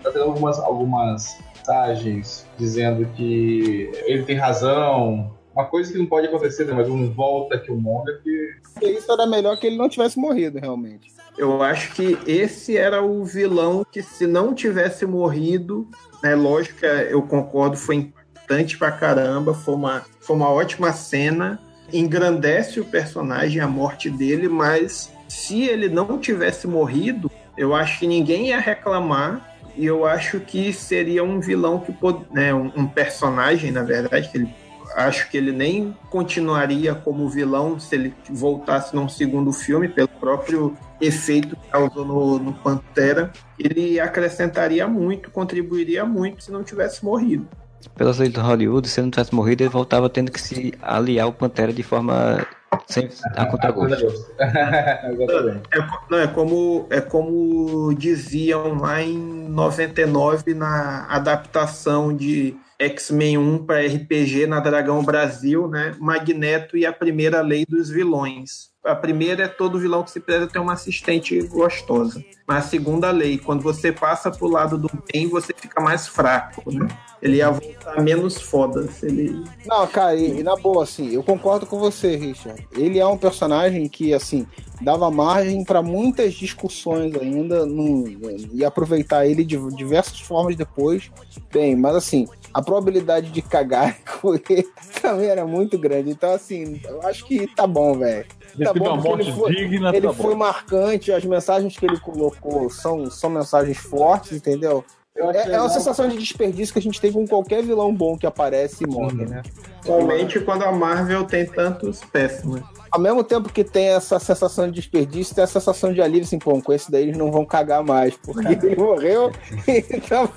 Tá tendo algumas, algumas mensagens dizendo que ele tem razão. Uma coisa que não pode acontecer, né? Mas um volta que o Monga que. Porque isso era melhor que ele não tivesse morrido, realmente. Eu acho que esse era o vilão que, se não tivesse morrido, né, lógico que eu concordo, foi impactante pra caramba, foi uma, foi uma ótima cena, engrandece o personagem, a morte dele, mas se ele não tivesse morrido, eu acho que ninguém ia reclamar. E eu acho que seria um vilão que pod- né, um, um personagem, na verdade, que ele acho que ele nem continuaria como vilão se ele voltasse num segundo filme, pelo próprio efeito que causou no, no Pantera. Ele acrescentaria muito, contribuiria muito se não tivesse morrido. Pelas leis do Hollywood, se ele não tivesse morrido, ele voltava tendo que se aliar ao Pantera de forma sem a contragosto. É, não, é como é como diziam lá em 99 na adaptação de X-Men 1 para RPG na Dragão Brasil, né? Magneto e a primeira lei dos vilões. A primeira é todo vilão que se preza ter uma assistente gostosa. Mas a segunda lei, quando você passa pro lado do bem, você fica mais fraco, né? Ele ia voltar menos foda. Se ele... Não, cara, e, e na boa, assim, eu concordo com você, Richard. Ele é um personagem que, assim, dava margem para muitas discussões ainda num- e aproveitar ele de diversas formas depois. Bem, mas assim, a probabilidade de cagar com ele também era muito grande. Então, assim, eu acho que tá bom, velho. Ele Tá bom, uma porque morte ele foi- digna, Ele tá foi bom. marcante, as mensagens que ele colocou são, são mensagens fortes, entendeu? É, é uma sensação de desperdício que a gente tem com qualquer vilão bom que aparece e morre, né? Somente quando a Marvel tem tantos péssimos. Ao mesmo tempo que tem essa sensação de desperdício, tem a sensação de alívio, assim, pô, com esse daí eles não vão cagar mais, porque ele morreu, então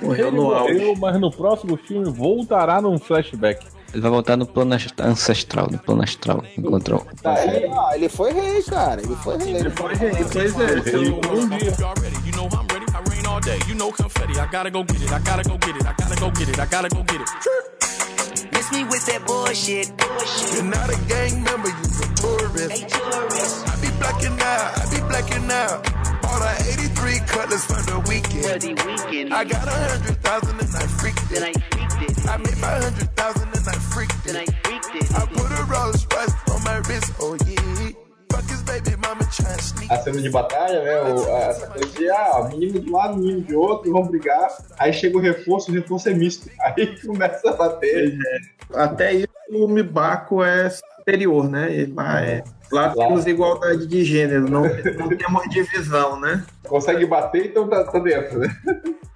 Morreu Ele no auge. morreu, mas no próximo filme voltará num flashback. Ele vai voltar no plano ancestral, no plano astral. Encontrou. é, ah, ele foi rei, cara, ele foi rei. Ele foi rei. Pois é, eu- Um dia. You know all day. You confetti. I gotta go get it. I gotta go get it. I gotta go get it. I gotta go get it. Miss me with that bullshit. You're not a gang member. You're a tourist. I be blacking out. I be blacking out. Bought a 83 cutlass for the weekend. I got a hundred thousand and I freaked it. I made my hundred thousand and I freaked it. I put a Rolls Royce on my wrist. Oh yeah. Fuck his baby mama trying to sneak. a cena de batalha, né? o- a- essa coisa de, ah, menino de um lado, menino de outro, vão brigar. Aí chega o reforço, o reforço é misto. Aí começa a bater. Até isso o Mibaco é superior, né? Ele- Lá, é- lá temos igualdade de gênero, não, não temos divisão, né? Consegue bater, então tá, tá dentro, né?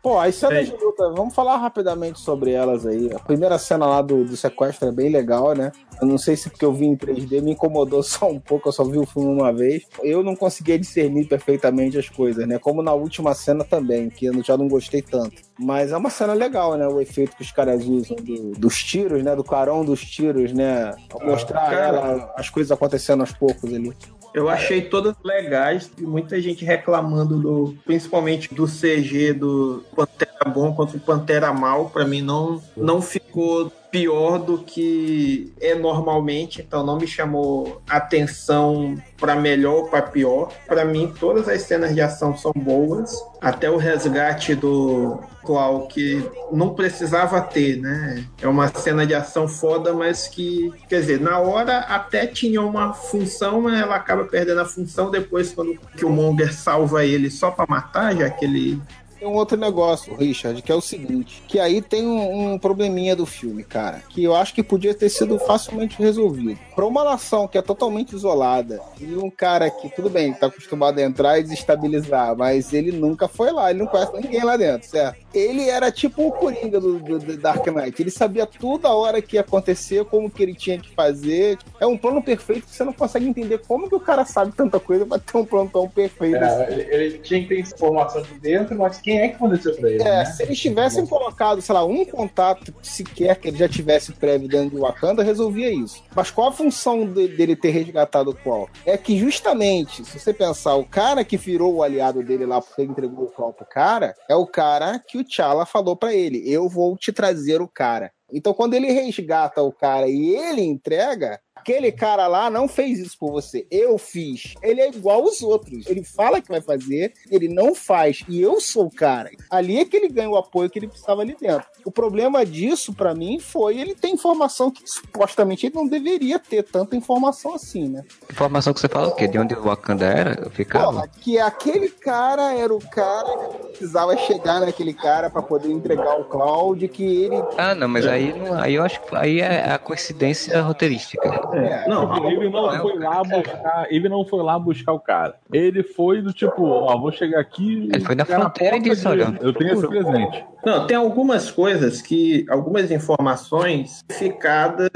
Pô, as cenas de luta, vamos falar rapidamente sobre elas aí. A primeira cena lá do, do sequestro é bem legal, né? Eu não sei se porque eu vi em 3D me incomodou só um pouco, eu só vi o filme uma vez. Eu não conseguia discernir perfeitamente as coisas, né? Como na última cena também, que eu já não gostei tanto. Mas é uma cena legal, né? O efeito que os caras usam do- dos tiros, né? Do clarão dos tiros, né? Mostrar cara. ela, as coisas acontecendo aos poucos ali. Eu achei todas legais, e muita gente reclamando do, principalmente do CG do Pantera Bom contra o Pantera Mal, pra mim não não ficou pior do que é normalmente, então não me chamou atenção pra melhor ou pra pior. Pra mim todas as cenas de ação são boas, até o resgate do Clau que não precisava ter, né? É uma cena de ação foda, mas que, quer dizer, na hora até tinha uma função, mas ela acaba perdendo a função depois quando que o Monger salva ele só pra matar, já que ele Tem um outro negócio, Richard, que é o seguinte: que aí tem um, um probleminha do filme, cara, que eu acho que podia ter sido facilmente resolvido. Pra uma nação que é totalmente isolada e um cara que, tudo bem, tá acostumado a entrar e desestabilizar, mas ele nunca foi lá, ele não conhece ninguém lá dentro, certo? Ele era tipo o Coringa do, do- do Dark Knight, ele sabia tudo a hora que ia acontecer, como que ele tinha que fazer. É um plano perfeito que você não consegue entender como que o cara sabe tanta coisa pra ter um plano tão perfeito assim. É, ele, ele tinha que ter informação de dentro, mas quem é que forneceu pra ele? É, né? se eles tivessem colocado, sei lá, um contato sequer que ele já tivesse prévio dentro de Wakanda, resolvia isso. Mas qual a função de- dele ter resgatado o Qual? É que justamente, se você pensar, o cara que virou o aliado dele lá porque ele entregou o Qual pro cara, é o cara que o T'Challa falou pra ele, eu vou te trazer o cara. Então quando ele resgata o cara e ele entrega, aquele cara lá não fez isso por você, eu fiz. Ele é igual aos outros. Ele fala que vai fazer, ele não faz e eu sou o cara. Ali é que ele ganha o apoio que ele precisava ali dentro. O problema disso pra mim foi ele ter informação que supostamente ele não deveria ter tanta informação assim, né? Informação que você fala o quê? De onde o Wakanda era? Ficava? Porra, que aquele cara era o cara que precisava chegar naquele cara pra poder entregar o Cloud, que ele Ah, não, mas aí, aí eu acho que aí é a coincidência roteirística. É, não, Ele não foi lá buscar, ele não foi lá buscar o cara. Ele foi do tipo, ó, vou chegar aqui. Ele foi na fronteira e porta disse, olha, Eu tenho esse presente. Não, tem algumas coisas que. algumas informações ficadas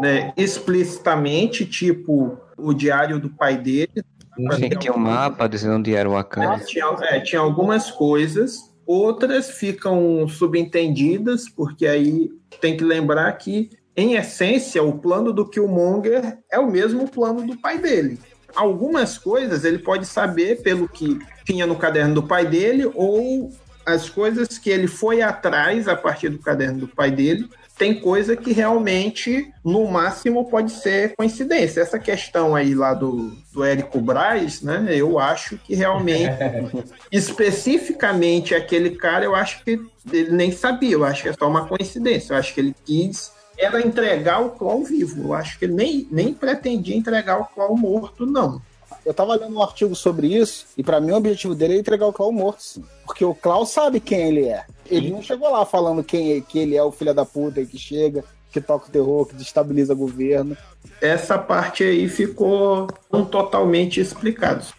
né, explicitamente, tipo o diário do pai dele. Sim, tinha um mapa dizendo onde era o Wakanda. Tinha, é, tinha algumas coisas, outras ficam subentendidas, porque aí tem que lembrar que, em essência, o plano do Killmonger é o mesmo plano do pai dele. Algumas coisas ele pode saber pelo que tinha no caderno do pai dele, ou as coisas que ele foi atrás a partir do caderno do pai dele. Tem coisa que realmente, no máximo, pode ser coincidência. Essa questão aí lá do, do Érico Braz, né? Eu acho que realmente especificamente aquele cara, eu acho que ele nem sabia, eu acho que é só uma coincidência. Eu acho que ele quis era entregar o Clon vivo. Eu acho que ele nem, nem pretendia entregar o Clon morto, não. Eu tava lendo um artigo sobre isso, e pra mim o objetivo dele é entregar o Clau morto, sim. Porque o Clau sabe quem ele é. Ele não chegou lá falando quem é, que ele é o filho da puta que chega, que toca o terror, que destabiliza o governo. Essa parte aí ficou não totalmente explicado. Se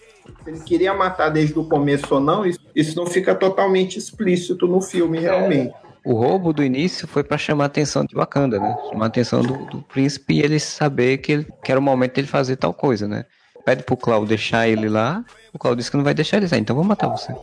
ele queria matar desde o começo ou não, isso, isso não fica totalmente explícito no filme, realmente. O roubo do início foi pra chamar a atenção de Wakanda, né? Chamar a atenção do, do príncipe e ele saber que, ele, que era o momento dele fazer tal coisa, né? Pede pro Cláudio deixar ele lá, o Cláudio disse que não vai deixar ele sair, então vou matar você.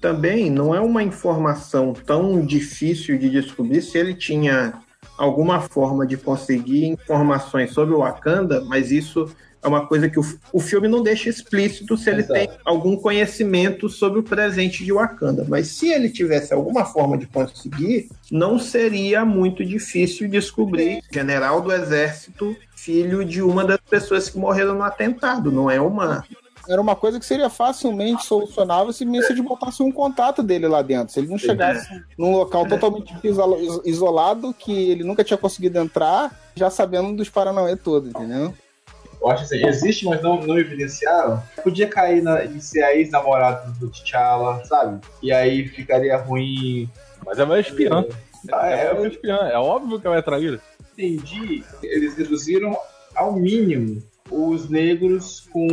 Também não é uma informação tão difícil de descobrir se ele tinha alguma forma de conseguir informações sobre o Wakanda, mas isso é uma coisa que o, o filme não deixa explícito se ele Exato. tem algum conhecimento sobre o presente de Wakanda. Mas se ele tivesse alguma forma de conseguir, não seria muito difícil descobrir general do exército, filho de uma das pessoas que morreram no atentado. Não é uma Era uma coisa que seria facilmente solucionável se Missy botasse um contato dele lá dentro. Se ele não chegasse num local totalmente isola- isolado, que ele nunca tinha conseguido entrar, já sabendo dos Paranauê todos, entendeu? Eu acho assim, existe, mas não, não evidenciaram. Podia cair na, em ser a ex-namorada do T'Challa, sabe? E aí ficaria ruim. Mas é uma espiã. Ah, É é, uma espiã. É óbvio que ela é traíra. entendi. Eles reduziram ao mínimo os negros com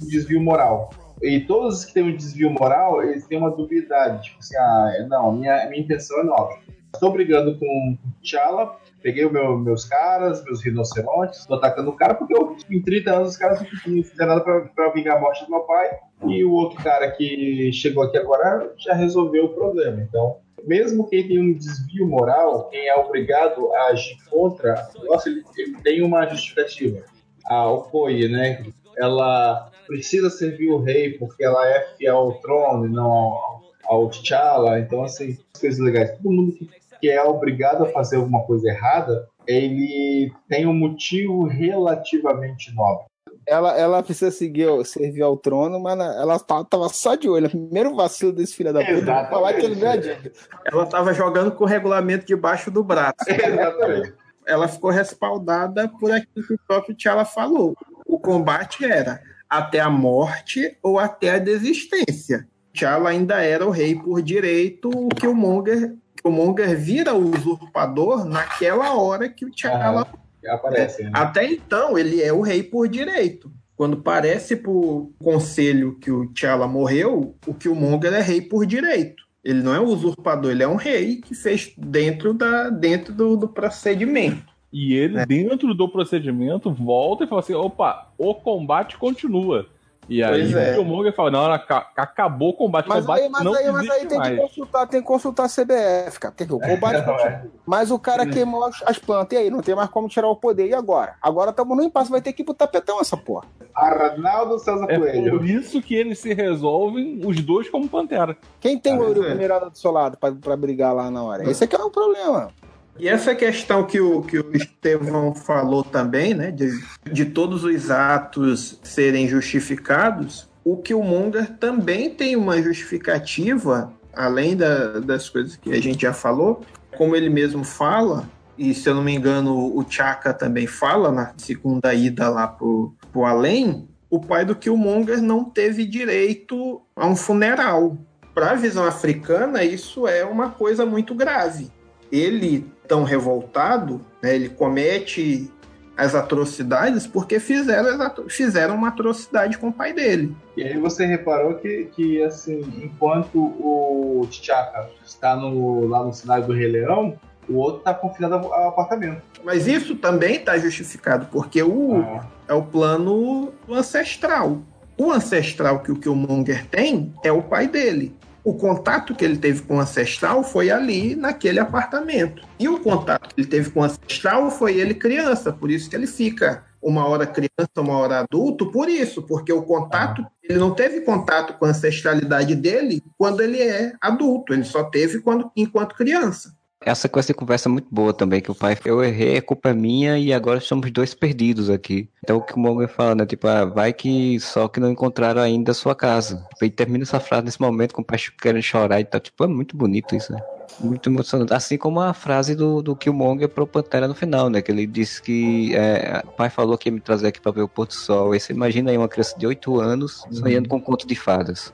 desvio moral. E todos os que têm um desvio moral, eles têm uma dubiedade. Tipo assim, ah, não, minha, minha intenção é nova. Estou brigando com T'Challa, peguei meu- meus caras, meus rinocerontes, estou atacando o cara porque eu, em 30 anos os caras não fizeram nada pra, pra vingar a morte do meu pai. E o outro cara que chegou aqui agora já resolveu o problema. Então, mesmo quem tem um desvio moral, quem é obrigado a agir contra, nossa, ele, ele tem uma justificativa. A Okoye, né? Ela precisa servir o rei porque ela é fiel ao trono e não ao, ao T'Challa. Então, assim, coisas legais. Todo mundo que, que é obrigado a fazer alguma coisa errada, ele tem um motivo relativamente nobre. Ela, ela precisa seguir, servir ao trono, mas ela tá- tava só de olho. Primeiro vacilo desse filho da puta. Falar que ele ganha dinheiro. Ela estava jogando com o regulamento debaixo do braço. Exatamente. Ela ficou respaldada por aquilo que o próprio T'Challa falou. O combate era até a morte ou até a desistência. T'Challa ainda era o rei por direito, o que o Monger, que o Monger vira o usurpador naquela hora que o T'Challa Aparece. Né? até então, ele é o rei por direito. Quando parece pro conselho que o T'Challa morreu, o Killmonger é rei por direito. Ele não é um usurpador, ele é um rei que fez dentro, da, dentro do, do procedimento. E ele, É. dentro do procedimento, volta e fala assim: opa, o combate continua. E aí Pois é. o Killmonger fala: não, aca- acabou o combate. Mas combate aí, mas não aí, mas aí tem que consultar, tem que consultar a CBF, cara. Tem que, o combate continua. Mas o cara queimou as, as plantas, e aí? Não tem mais como tirar o poder. E agora? Agora estamos no impasse, vai ter que ir pro tapetão essa porra. Arnaldo César É Coelho. por isso que eles se resolvem, os dois como Pantera. Quem tem o Pois Eurico é. Miranda do seu lado pra, pra brigar lá na hora? Esse aqui é o problema. E essa questão que o, que o Estevão falou também, né, de, de todos os atos serem justificados, o Killmonger também tem uma justificativa, além da- das coisas que a gente já falou, como ele mesmo fala, e se eu não me engano o Chaka também fala na segunda ida lá pro, pro além, o pai do Killmonger não teve direito a um funeral. Para a visão africana, isso é uma coisa muito grave ele tão revoltado, né, ele comete as atrocidades porque fizeram, atro- fizeram uma atrocidade com o pai dele. E aí você reparou que, que assim, enquanto o T'Chaka está no, lá no cenário do Rei Leão, o outro está confinado ao ao apartamento. Mas isso também está justificado, porque o, Ah, é o plano ancestral. O ancestral que o Killmonger tem é o pai dele. O contato que ele teve com o ancestral foi ali, naquele apartamento. E o contato que ele teve com o ancestral foi ele criança, por isso que ele fica uma hora criança, uma hora adulto, por isso, porque o contato, ele não teve contato com a ancestralidade dele quando ele é adulto, ele só teve quando, enquanto criança. Essa sequência de conversa é muito boa também, que o pai, eu errei, é culpa minha e agora somos dois perdidos aqui. Então o que o Morgan fala, né? Tipo, ah, vai que só que não encontraram ainda a sua casa. E termina essa frase nesse momento com o pai querendo chorar e tal. Tipo, é muito bonito isso, né? Muito emocionante. Assim como a frase do, do Killmonger pro Pantera no final, né? Que ele disse que é, o pai falou que ia me trazer aqui pra ver o pôr do sol. Aí você imagina aí uma criança de 8 anos sonhando com um conto de fadas.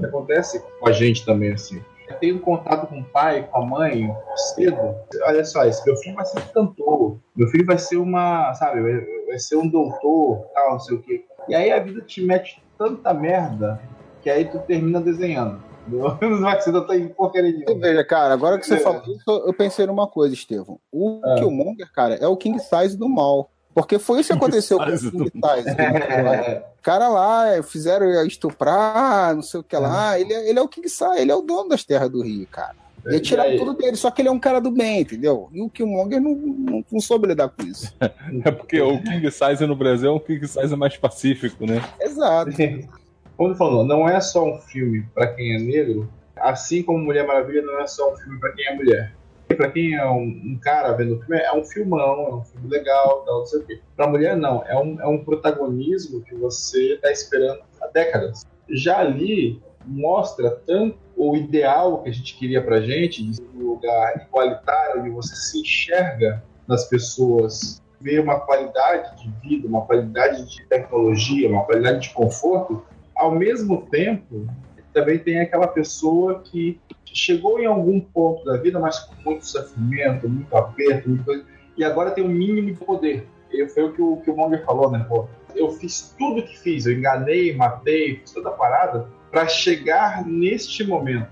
acontece com a gente também, assim. Tem um contato com o pai, com a mãe, cedo. Olha só, esse meu filho vai ser um cantor, meu filho vai ser uma, sabe, vai, ser um doutor, tal, não sei o quê. E aí a vida te mete tanta merda que aí tu termina desenhando. Não vai ser doutor em porcaria nenhuma. veja, cara, agora que você É. falou isso, eu pensei numa coisa, Estevão. O Ah. Killmonger, cara, é o King Size do mal. Porque foi isso que aconteceu com o do Size. O cara lá, é, fizeram estuprar, não sei o que lá. Ele, é- ele é o King Size, ele é o dono das terras do Rio, cara. E aí? tudo dele, só que ele é um cara do bem, entendeu? E o Killmonger não, não, não soube lidar com isso. É porque o King Size no Brasil é um King Size mais pacífico, né? Exato. Como ele falou, não é só um filme pra quem é negro, assim como Mulher Maravilha não é só um filme pra quem é mulher. Pra quem é um, um cara vendo o filme, é um filmão, é um filme legal, tal, não sei o quê. Pra mulher, não. É um, é um protagonismo que você tá esperando há décadas. Já ali, mostra tanto o ideal que a gente queria pra gente, de um lugar igualitário, onde você se enxerga nas pessoas, vê uma qualidade de vida, uma qualidade de tecnologia, uma qualidade de conforto, ao mesmo tempo, também tem aquela pessoa que chegou em algum ponto da vida, mas com muito sofrimento, muito aperto, muita coisa, e agora tem um mínimo de poder. E foi o que o, que o Monger falou, né? Pô, eu fiz tudo que fiz, eu enganei, matei, fiz toda a parada para chegar neste momento.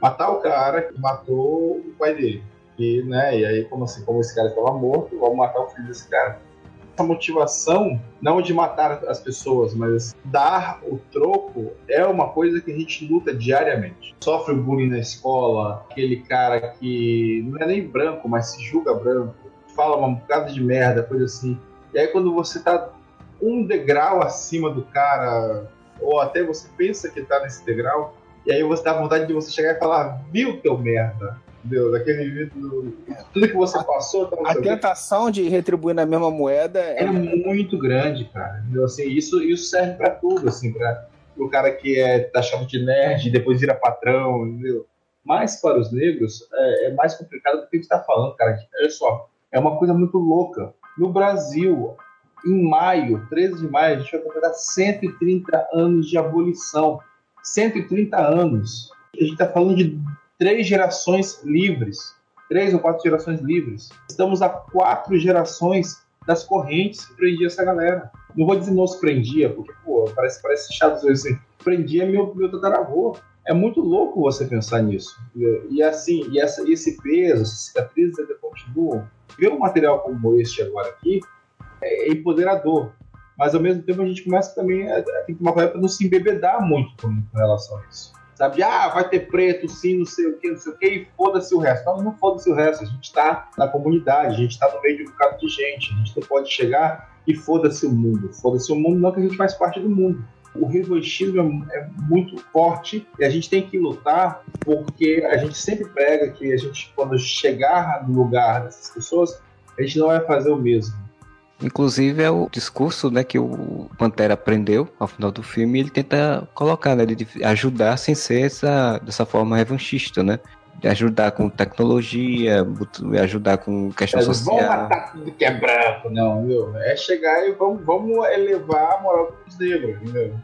Matar o cara que matou o pai dele. E, né, e aí, como assim, como esse cara estava morto, vamos matar o filho desse cara essa motivação, não de matar as pessoas, mas dar o troco, é uma coisa que a gente luta diariamente. Sofre o bullying na escola, aquele cara que não é nem branco, mas se julga branco, fala uma bocada de merda, coisa assim. E aí quando você tá um degrau acima do cara, ou até você pensa que tá nesse degrau, e aí você dá vontade de você chegar e falar, viu teu merda? Entendeu? Daquele vídeo, tudo que você passou, tá A tentação de retribuir na mesma moeda é é muito grande, cara. Entendeu? Assim, isso, isso serve pra tudo, assim, para o cara que é taxado de nerd e depois vira patrão, entendeu? Mas para os negros é, é mais complicado do que a gente está falando, cara. Olha só, é uma coisa muito louca. No Brasil, em maio, 13 de maio, a gente vai completar 130 anos de abolição. 130 anos. A gente está falando de três gerações livres. Três ou quatro gerações livres. Estamos a quatro gerações das correntes que prendia essa galera. Não vou dizer nos prendia, porque, pô, parece, parece chato assim. Prendia meu, meu tataravô. É muito louco você pensar nisso. entendeu? E assim, e essa, esse peso, essas cicatrizes ainda continuam. Ver um material como este agora aqui é empoderador. Mas ao mesmo tempo a gente começa também a, a ter que tomar cuidado para não se embebedar muito com, com relação a isso. Sabe, ah, vai ter preto, sim, não sei o que, não sei o que, e foda-se o resto. Não, não foda-se o resto. A gente está na comunidade, a gente está no meio de um bocado de gente. A gente não pode chegar e foda-se o mundo. Foda-se o mundo, não que a gente faz parte do mundo. O revanchismo é, é muito forte e a gente tem que lutar porque a gente sempre prega que a gente, quando chegar no lugar dessas pessoas, a gente não vai fazer o mesmo. Inclusive é o discurso né, que o Pantera aprendeu ao final do filme, ele tenta colocar, né, de ajudar sem ser essa, dessa forma revanchista, né? De ajudar com tecnologia, ajudar com questão vão social. matar tudo que é branco, não, viu? É chegar e vamos, vamos elevar a moral dos negros, entendeu?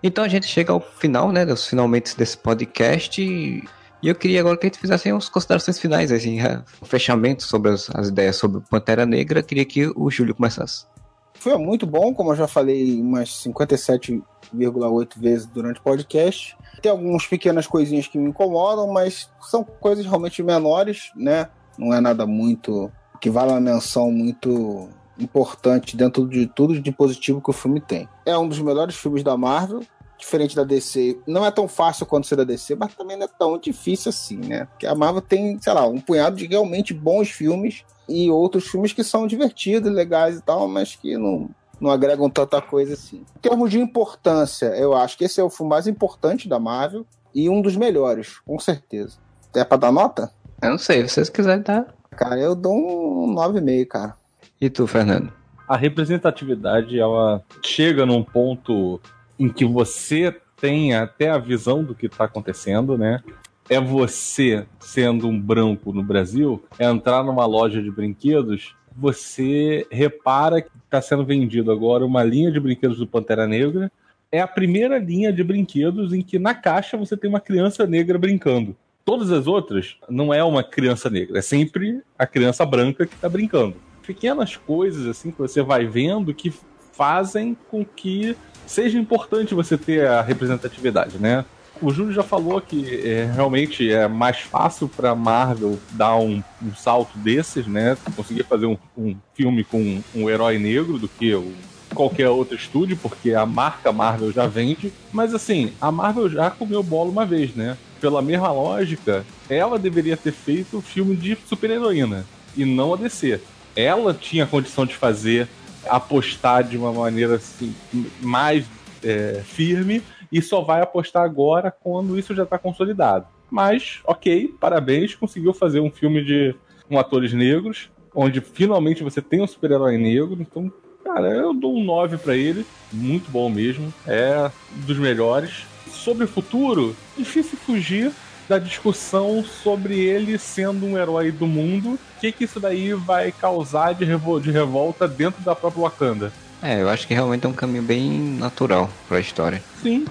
Então a gente chega ao final, né, dos finalmente desse podcast e e eu queria agora que a gente fizesse umas considerações finais, assim, um fechamento sobre as, as ideias sobre Pantera Negra. Queria que o Júlio começasse. Foi muito bom, como eu já falei umas 57,8 vezes durante o podcast. Tem algumas pequenas coisinhas que me incomodam, mas são coisas realmente menores, né? Não é nada muito que vale uma menção muito importante dentro de tudo de positivo que o filme tem. É um dos melhores filmes da Marvel, diferente da DC. Não é tão fácil quanto ser da DC, mas também não é tão difícil assim, né? Porque a Marvel tem, sei lá, um punhado de realmente bons filmes e outros filmes que são divertidos, legais e tal, mas que não, não agregam tanta coisa assim. Em termos de importância, eu acho que esse é o filme mais importante da Marvel e um dos melhores, com certeza. É pra dar nota? Eu não sei, se vocês quiserem dar. Cara, eu dou um 9,5, cara. E tu, Fernando? A representatividade, ela chega num ponto em que você tem até a visão do que está acontecendo, né? É você, sendo um branco no Brasil, entrar numa loja de brinquedos, você repara que está sendo vendido agora uma linha de brinquedos do Pantera Negra. É a primeira linha de brinquedos em que na caixa você tem uma criança negra brincando. Todas as outras não é uma criança negra, é sempre a criança branca que tá brincando. Pequenas coisas assim que você vai vendo que fazem com que seja importante você ter a representatividade, né? O Júlio já falou que é, realmente é mais fácil para Marvel dar um, um, salto desses, né? Conseguir fazer um, um filme com um, herói negro do que o qualquer outro estúdio, porque a marca Marvel já vende. Mas assim, a Marvel já comeu bola uma vez, né? Pela mesma lógica, ela deveria ter feito o filme de super-heroína e não a DC. Ela tinha condição de fazer, apostar de uma maneira assim, mais é, firme e só vai apostar agora quando isso já está consolidado. Mas, ok, parabéns, conseguiu fazer um filme de com atores negros, onde finalmente você tem um super-herói negro, então, cara, eu dou um 9 para ele, muito bom mesmo, é dos melhores. Sobre o futuro, difícil fugir da discussão sobre ele sendo um herói do mundo, o que, que isso daí vai causar de, revol de revolta dentro da própria Wakanda. É, eu acho que realmente é um caminho bem natural para a história. Sim,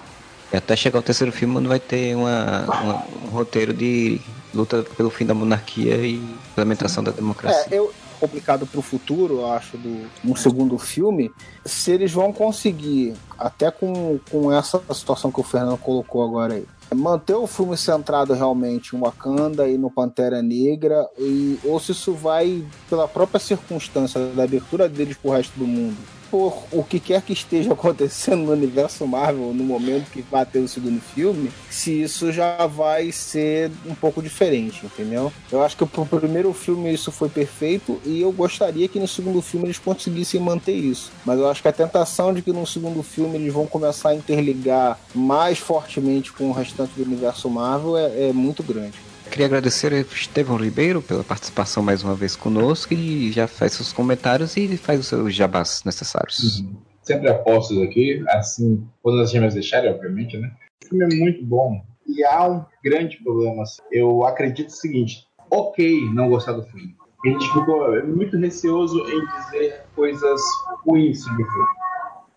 e até chegar ao terceiro filme não vai ter uma, uma, um roteiro de luta pelo fim da monarquia e implementação da democracia. É, eu, complicado para o futuro, eu acho, do um segundo filme, se eles vão conseguir, até com, com essa situação que o Fernando colocou agora aí, manter o filme centrado realmente em Wakanda e no Pantera Negra, e, ou se isso vai, pela própria circunstância da abertura deles para o resto do mundo, por o que quer que esteja acontecendo no universo Marvel no momento que vai ter o segundo filme, se isso já vai ser um pouco diferente, entendeu? Eu acho que pro primeiro filme isso foi perfeito e eu gostaria que no segundo filme eles conseguissem manter isso. Mas eu acho que a tentação de que no segundo filme eles vão começar a interligar mais fortemente com o restante do universo Marvel é, é muito grande. Queria agradecer a Estevão Ribeiro pela participação mais uma vez conosco e já faz seus comentários e faz os seus jabás necessários. Uhum. Sempre apostos aqui, assim, quando as gêmeas deixarem, obviamente, né? O filme é muito bom e há um grande problema. Assim. Eu acredito o seguinte: ok não gostar do filme. A gente ficou muito receoso em dizer coisas ruins sobre o filme.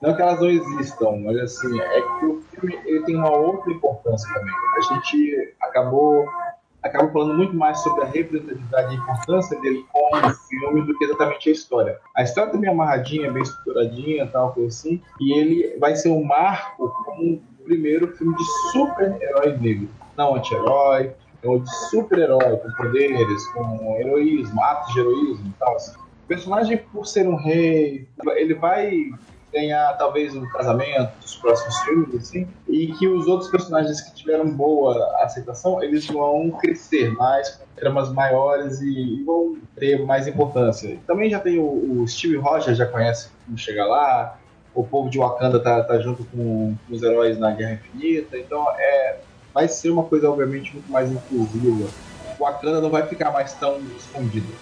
Não que elas não existam, mas assim, é que o filme ele tem uma outra importância também. A gente acabou acaba falando muito mais sobre a representatividade e a importância dele como filme do que exatamente a história. A história também é amarradinha, bem estruturadinha, tal, coisa assim, e ele vai ser um marco como o primeiro filme de super-herói negro. Não anti-herói, é um de super-herói, com poderes, com heroísmo, atos de heroísmo e tal. Assim. O personagem, por ser um rei, ele vai ganhar talvez um casamento dos próximos filmes, assim, e que os outros personagens que tiveram boa aceitação, eles vão crescer mais, com tramas maiores e, vão ter mais importância. Também já tem o, o Steve Rogers, já conhece como chegar lá, o povo de Wakanda tá, tá junto com, com, os heróis na Guerra Infinita, então é, vai ser uma coisa obviamente muito mais inclusiva. O Wakanda não vai ficar mais tão escondido.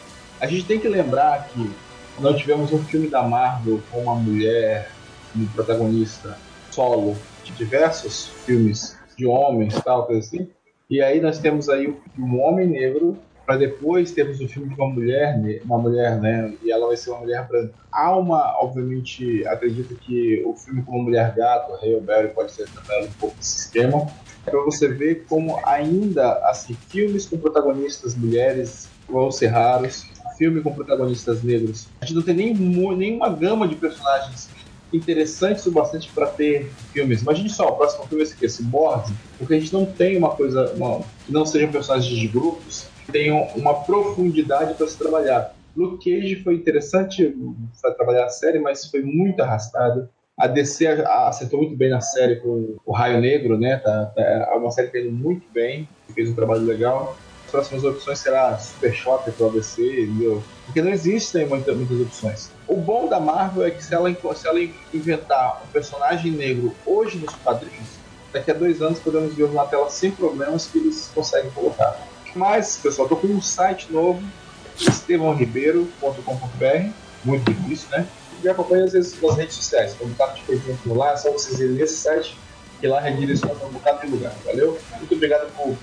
A gente tem que lembrar que nós tivemos um filme da Marvel com uma mulher como protagonista solo de diversos filmes de homens tal, coisa assim. E aí nós temos aí um homem negro para depois termos o filme de uma mulher, uma mulher, né? E ela vai ser uma mulher branca. Há uma, obviamente, acredito que o filme como Mulher Gato, Hale Berry pode ser tratado um pouco desse esquema, para você ver como ainda assim filmes com protagonistas mulheres vão ser raros filme com protagonistas negros. A gente não tem nem, nenhuma gama de personagens interessantes o bastante para ter filmes. Imagine só, o próximo filme é esse aqui, esse porque a gente não tem uma coisa uma, que não sejam personagens de grupos, tenham uma profundidade para se trabalhar. Luke Cage foi interessante para trabalhar a série, mas foi muito arrastado. A DC acertou muito bem na série com o Raio Negro, né? Tá, tá, é uma série que tá indo muito bem, fez um trabalho legal próximas opções será Super Shocker para ABC, entendeu? Porque não existem muitas, muitas opções. O bom da Marvel é que se ela, se ela inventar um personagem negro hoje nos quadrinhos, daqui a dois anos podemos ver na tela sem problemas que eles conseguem colocar. Mas, pessoal, estou com um site novo, estevãoribeiro.com.br, muito difícil, né? E acompanha às vezes nas redes sociais. Quando tá de coisinha lá, é só vocês irem nesse site que lá redireciona para um bocado de lugar, valeu? Muito obrigado por,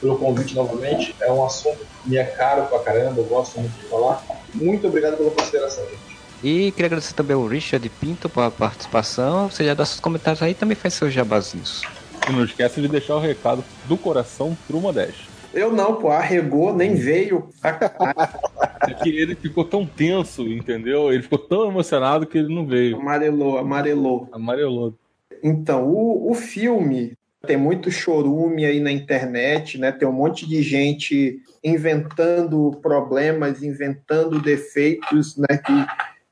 pelo convite novamente. É um assunto que me é caro pra caramba, eu gosto muito de falar. Muito obrigado pela consideração, gente. E queria agradecer também ao Richard Pinto pela participação. Você já dá seus comentários aí também faz seus jabazinhos. E não esquece de deixar o recado do coração pro Modeste. Eu não, pô, arregou, nem veio. É que ele ficou tão tenso, entendeu? Ele ficou tão emocionado que ele não veio. Amarelou, amarelou. Amarelou. Então, o, o filme tem muito chorume aí na internet, né? Tem um monte de gente inventando problemas, inventando defeitos, né? Que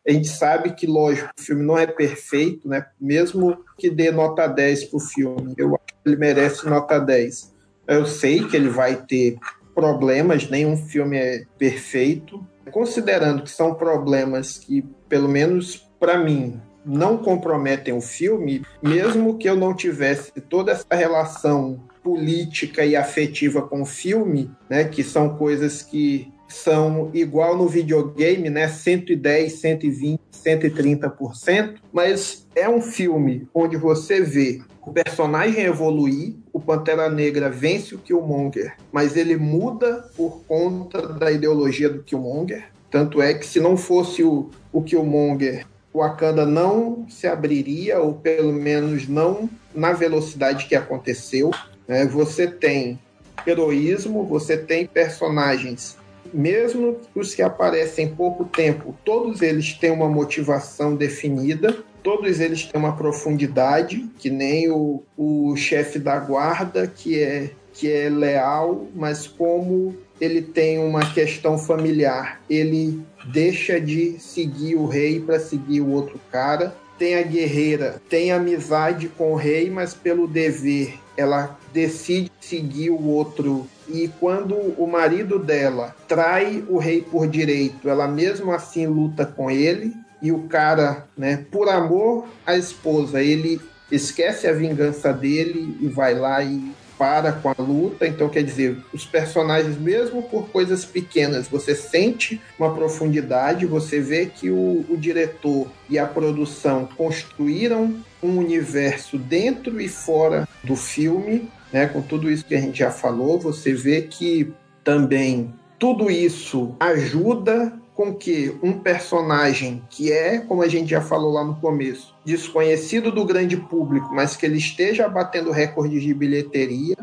a gente sabe que, lógico, o filme não é perfeito, né? Mesmo que dê nota 10 pro filme, eu acho que ele merece nota 10. Eu sei que ele vai ter problemas, nenhum filme é perfeito. Considerando que são problemas que, pelo menos para mim, não comprometem o filme, mesmo que eu não tivesse toda essa relação política e afetiva com o filme, né, que são coisas que são igual no videogame, né, 110, 120, 130%, mas é um filme onde você vê o personagem evoluir, o Pantera Negra vence o Killmonger, mas ele muda por conta da ideologia do Killmonger. Tanto é que se não fosse o, o Killmonger, o Wakanda não se abriria, ou pelo menos não na velocidade que aconteceu. Né? Você tem heroísmo, você tem personagens, mesmo os que aparecem pouco tempo, todos eles têm uma motivação definida todos eles têm uma profundidade, que nem o, o chefe da guarda, que é, que é leal, mas como ele tem uma questão familiar, ele deixa de seguir o rei para seguir o outro cara. Tem a guerreira, tem amizade com o rei, mas pelo dever ela decide seguir o outro e quando o marido dela trai o rei por direito, ela mesmo assim luta com ele e o cara, né, por amor à esposa, ele esquece a vingança dele e vai lá e para com a luta. Então, quer dizer, os personagens, mesmo por coisas pequenas, você sente uma profundidade, você vê que o, o diretor e a produção construíram um universo dentro e fora do filme, né? Com tudo isso que a gente já falou, você vê que também tudo isso ajuda com que um personagem que é, como a gente já falou lá no começo, desconhecido do grande público, mas que ele esteja batendo recordes de bilheteria,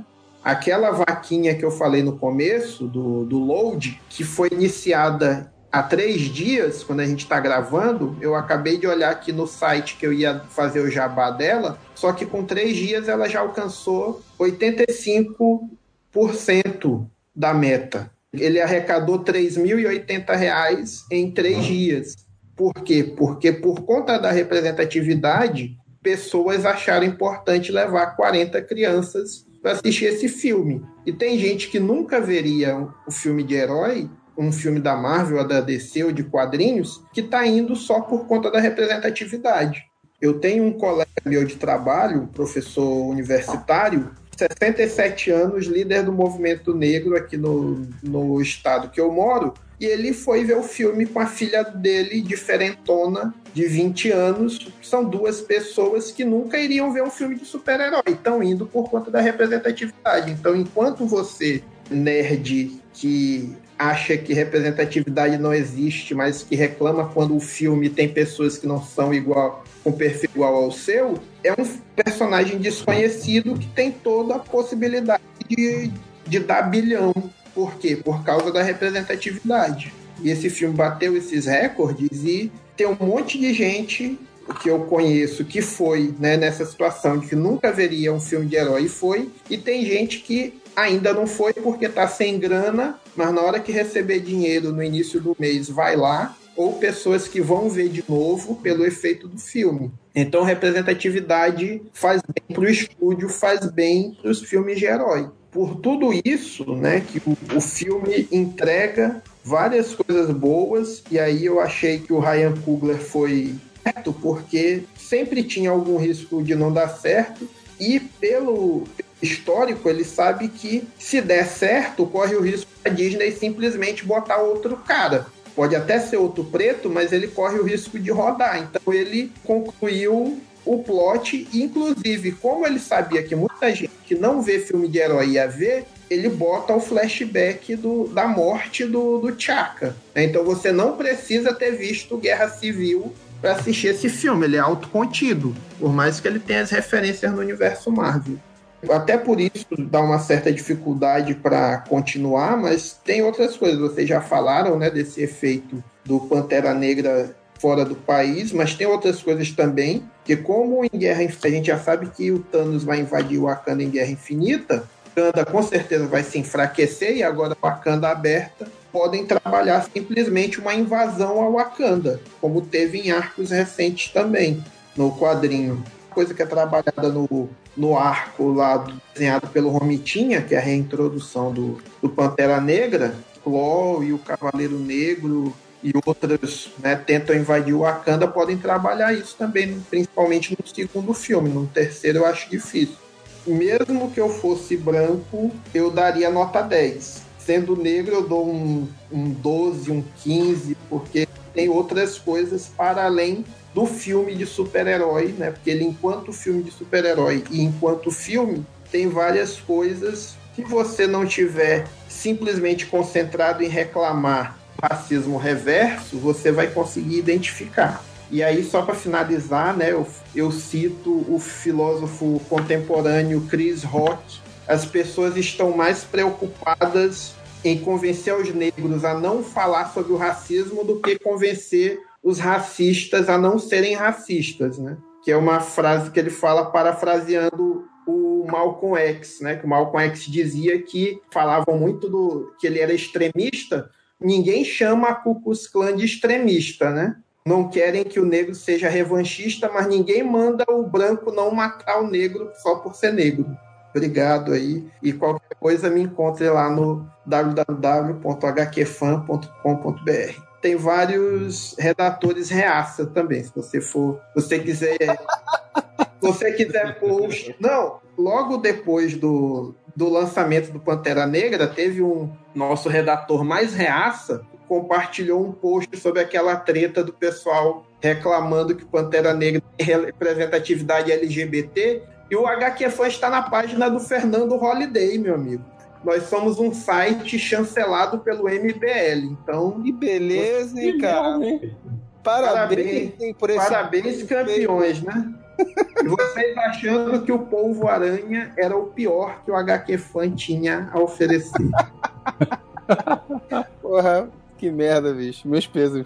aquela vaquinha que eu falei no começo, do, do load, que foi iniciada há três dias, quando a gente está gravando, eu acabei de olhar aqui no site que eu ia fazer o jabá dela, só que com três dias ela já alcançou 85% da meta ele arrecadou R$ 3.080 em três dias. Por quê? Porque por conta da representatividade, pessoas acharam importante levar 40 crianças para assistir esse filme. E tem gente que nunca veria o filme de herói, um filme da Marvel, ou da DC ou de quadrinhos, que está indo só por conta da representatividade. Eu tenho um colega meu de trabalho, professor universitário, 67 anos, líder do movimento negro aqui no, no estado que eu moro, e ele foi ver o filme com a filha dele, diferentona, de 20 anos. São duas pessoas que nunca iriam ver um filme de super-herói, estão indo por conta da representatividade. Então, enquanto você, nerd, que acha que representatividade não existe, mas que reclama quando o filme tem pessoas que não são igual, com perfil igual ao seu, é um personagem desconhecido que tem toda a possibilidade de, de dar bilhão. Por quê? Por causa da representatividade. E esse filme bateu esses recordes e tem um monte de gente que eu conheço que foi né, nessa situação de que nunca veria um filme de herói e foi, e tem gente que ainda não foi porque está sem grana, mas na hora que receber dinheiro no início do mês vai lá, ou pessoas que vão ver de novo pelo efeito do filme. Então, representatividade faz bem para o estúdio, faz bem para os filmes de herói. Por tudo isso, né, que o, o filme entrega várias coisas boas, e aí eu achei que o Ryan Coogler foi certo, porque sempre tinha algum risco de não dar certo, e pelo histórico, ele sabe que se der certo, corre o risco da Disney simplesmente botar outro cara. Pode até ser outro preto, mas ele corre o risco de rodar. Então ele concluiu o plot, inclusive, como ele sabia que muita gente que não vê filme de herói ia ver, ele bota o flashback do, da morte do, do Chaka. Então você não precisa ter visto Guerra Civil para assistir esse filme, ele é autocontido, por mais que ele tenha as referências no universo Marvel. Até por isso dá uma certa dificuldade para continuar, mas tem outras coisas. Vocês já falaram né, desse efeito do Pantera Negra fora do país, mas tem outras coisas também, que como em Guerra a gente já sabe que o Thanos vai invadir o Wakanda em Guerra Infinita, Wakanda com certeza vai se enfraquecer e agora Wakanda aberta podem trabalhar simplesmente uma invasão ao Wakanda, como teve em arcos recentes também no quadrinho. Coisa que é trabalhada no, no arco lá desenhado pelo Romitinha, que é a reintrodução do, do Pantera Negra, Claw e o Cavaleiro Negro e outras né, tentam invadir o Wakanda podem trabalhar isso também, principalmente no segundo filme. No terceiro eu acho difícil. Mesmo que eu fosse branco, eu daria nota 10. Sendo negro, eu dou um, um 12, um 15, porque tem outras coisas para além do filme de super-herói, né? Porque ele, enquanto filme de super-herói e enquanto filme, tem várias coisas. Se você não tiver simplesmente concentrado em reclamar racismo reverso, você vai conseguir identificar. E aí, só para finalizar, né, eu, eu cito o filósofo contemporâneo Chris Rock. As pessoas estão mais preocupadas em convencer os negros a não falar sobre o racismo do que convencer os racistas a não serem racistas, né? Que é uma frase que ele fala parafraseando o Malcolm X, né? Que o Malcolm X dizia que falavam muito do que ele era extremista, ninguém chama a Ku Klux Klan de extremista, né? Não querem que o negro seja revanchista, mas ninguém manda o branco não matar o negro só por ser negro. Obrigado aí. E qualquer coisa me encontre lá no www.hqfan.com.br. Tem vários redatores reaça também, se você for, você quiser, se você quiser post. Não, logo depois do, do lançamento do Pantera Negra, teve um nosso redator mais reaça compartilhou um post sobre aquela treta do pessoal reclamando que Pantera Negra tem representatividade LGBT e o HQ Fã está na página do Fernando Holiday, meu amigo. Nós somos um site chancelado pelo MBL, então... Que beleza, hein, cara? Parabéns, parabéns, por esse parabéns campeões, né? E vocês achando que o Polvo Aranha era o pior que o HQ Fã tinha a oferecer. Porra, que merda, bicho. Meus pesos.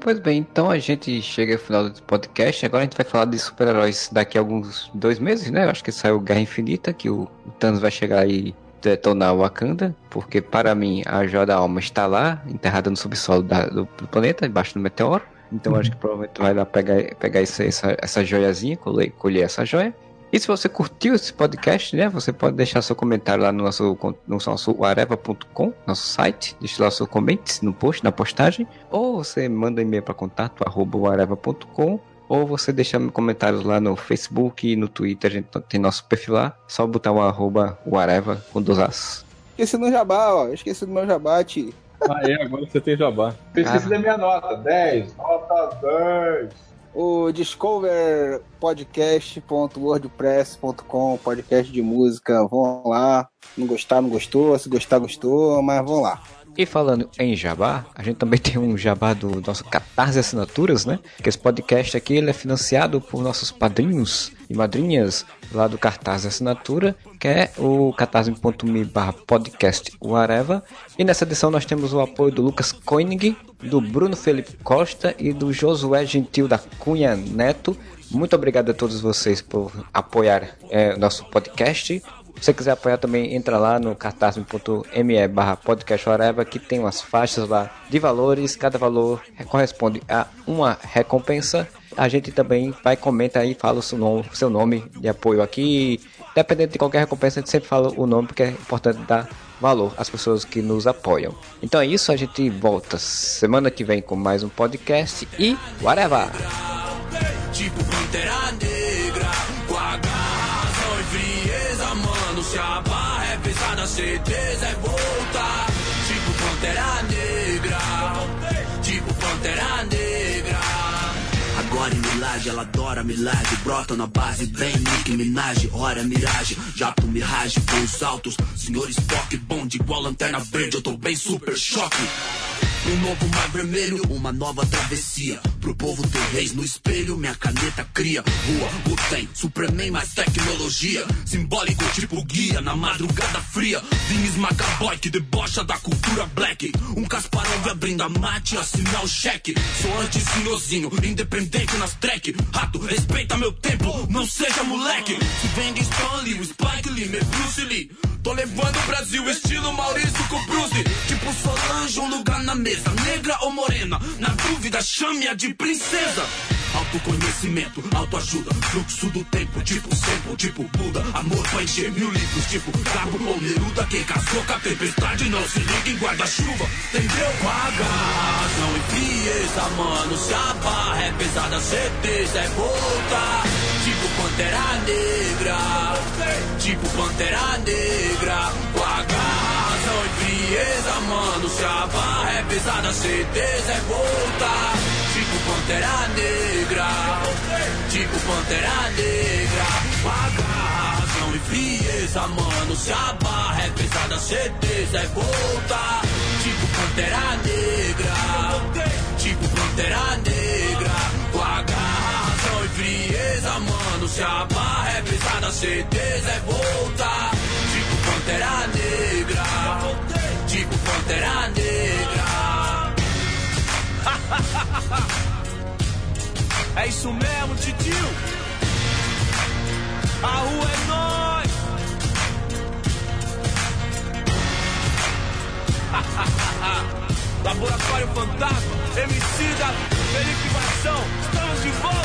Pois bem, então a gente chega ao final do podcast. Agora a gente vai falar de super-heróis daqui a alguns dois meses, né? Eu acho que saiu Guerra Infinita, que o Thanos vai chegar e detonar o Wakanda, porque para mim a Joia da Alma está lá, enterrada no subsolo da, do, do, planeta, debaixo do meteoro. Então acho que provavelmente vai lá pegar, pegar essa, essa, essa joiazinha, colher, colher essa joia. E se você curtiu esse podcast, né, você pode deixar seu comentário lá no nosso, no nosso areva.com, nosso site, deixa lá seu comentário no post, na postagem, ou você manda e-mail para contato areva.com, ou você deixa comentários lá no Facebook e no Twitter, a gente tem nosso perfil lá, só botar o arroba o areva com dois as. Esqueci do jabá, ó, esqueci do meu jabá, tio. Ah, é, agora você tem jabá. Esqueci da minha nota, 10, nota 10 o Discover podcast.wordpress.com, podcast de música. Vão lá. Não gostar, não gostou. Se gostar, gostou. Mas vão lá. E falando em jabá, a gente também tem um jabá do nosso Catarse Assinaturas, né? Que esse podcast aqui ele é financiado por nossos padrinhos e madrinhas lá do Cartaz Assinatura, que é o catarse.me barra podcast whatever. E nessa edição nós temos o apoio do Lucas Koenig, do Bruno Felipe Costa e do Josué Gentil da Cunha Neto. Muito obrigado a todos vocês por apoiar é, nosso podcast. Se você quiser apoiar também, entra lá no catarse.me barra que tem umas faixas lá de valores, cada valor corresponde a uma recompensa. A gente também vai comentar aí, fala o seu nome, seu nome de apoio aqui. Dependendo de qualquer recompensa, a gente sempre fala o nome, porque é importante dar valor às pessoas que nos apoiam. Então é isso, a gente volta semana que vem com mais um podcast e whatever! Tipo se a barra é pesada, certeza é voltar. Tipo Pantera Negra, Agora em Milagre, ela adora milagre. Brota na base, vem Nick Minaj. Hora miragem, já pro mirage com os altos. Senhor Spock, bom de igual lanterna verde. Eu tô bem super choque. Um novo mar vermelho, uma nova travessia. Pro povo ter reis no espelho, minha caneta cria. Rua, o tem, Superman mais tecnologia. Simbólico tipo guia na madrugada fria. Vim esmagar boy que debocha da cultura black. Um Kasparov abrindo a mate, assinar o cheque. Sou anti-senhorzinho, independente nas track. Rato, respeita meu tempo, não seja moleque. Se vem de Stanley, o Spike Lee, meu Bruce Lee. Tô levando o Brasil estilo Maurício com Bruce. Tipo Solange, um lugar na mesa, negra ou morena. Na dúvida, chame-a de princesa. Autoconhecimento, autoajuda, fluxo do tempo, tipo sempre, tipo Buda. Amor pra encher mil litros, tipo Cabo ou Neruda. Quem casou com a tempestade não se liga em guarda-chuva, entendeu? Vagação e frieza, mano. Se a barra é pesada, certeza é volta. Tipo Pantera Negra, tipo Pantera Negra. Frieza, mano. Se a barra é pesada, certeza é volta. Tipo Pantera Negra, tipo Pantera Negra. Com a razão e frieza, mano. Se a barra é pesada, certeza é volta. Tipo Pantera Negra, tipo Pantera Negra. Com a razão e frieza, mano. Se a barra é pesada, certeza é volta. Tipo Pantera Negra, tipo Pantera Negra. É isso mesmo, titio. A rua é nós. Laboratório Fantasma, Emicida, Felipe Vação, estamos de volta.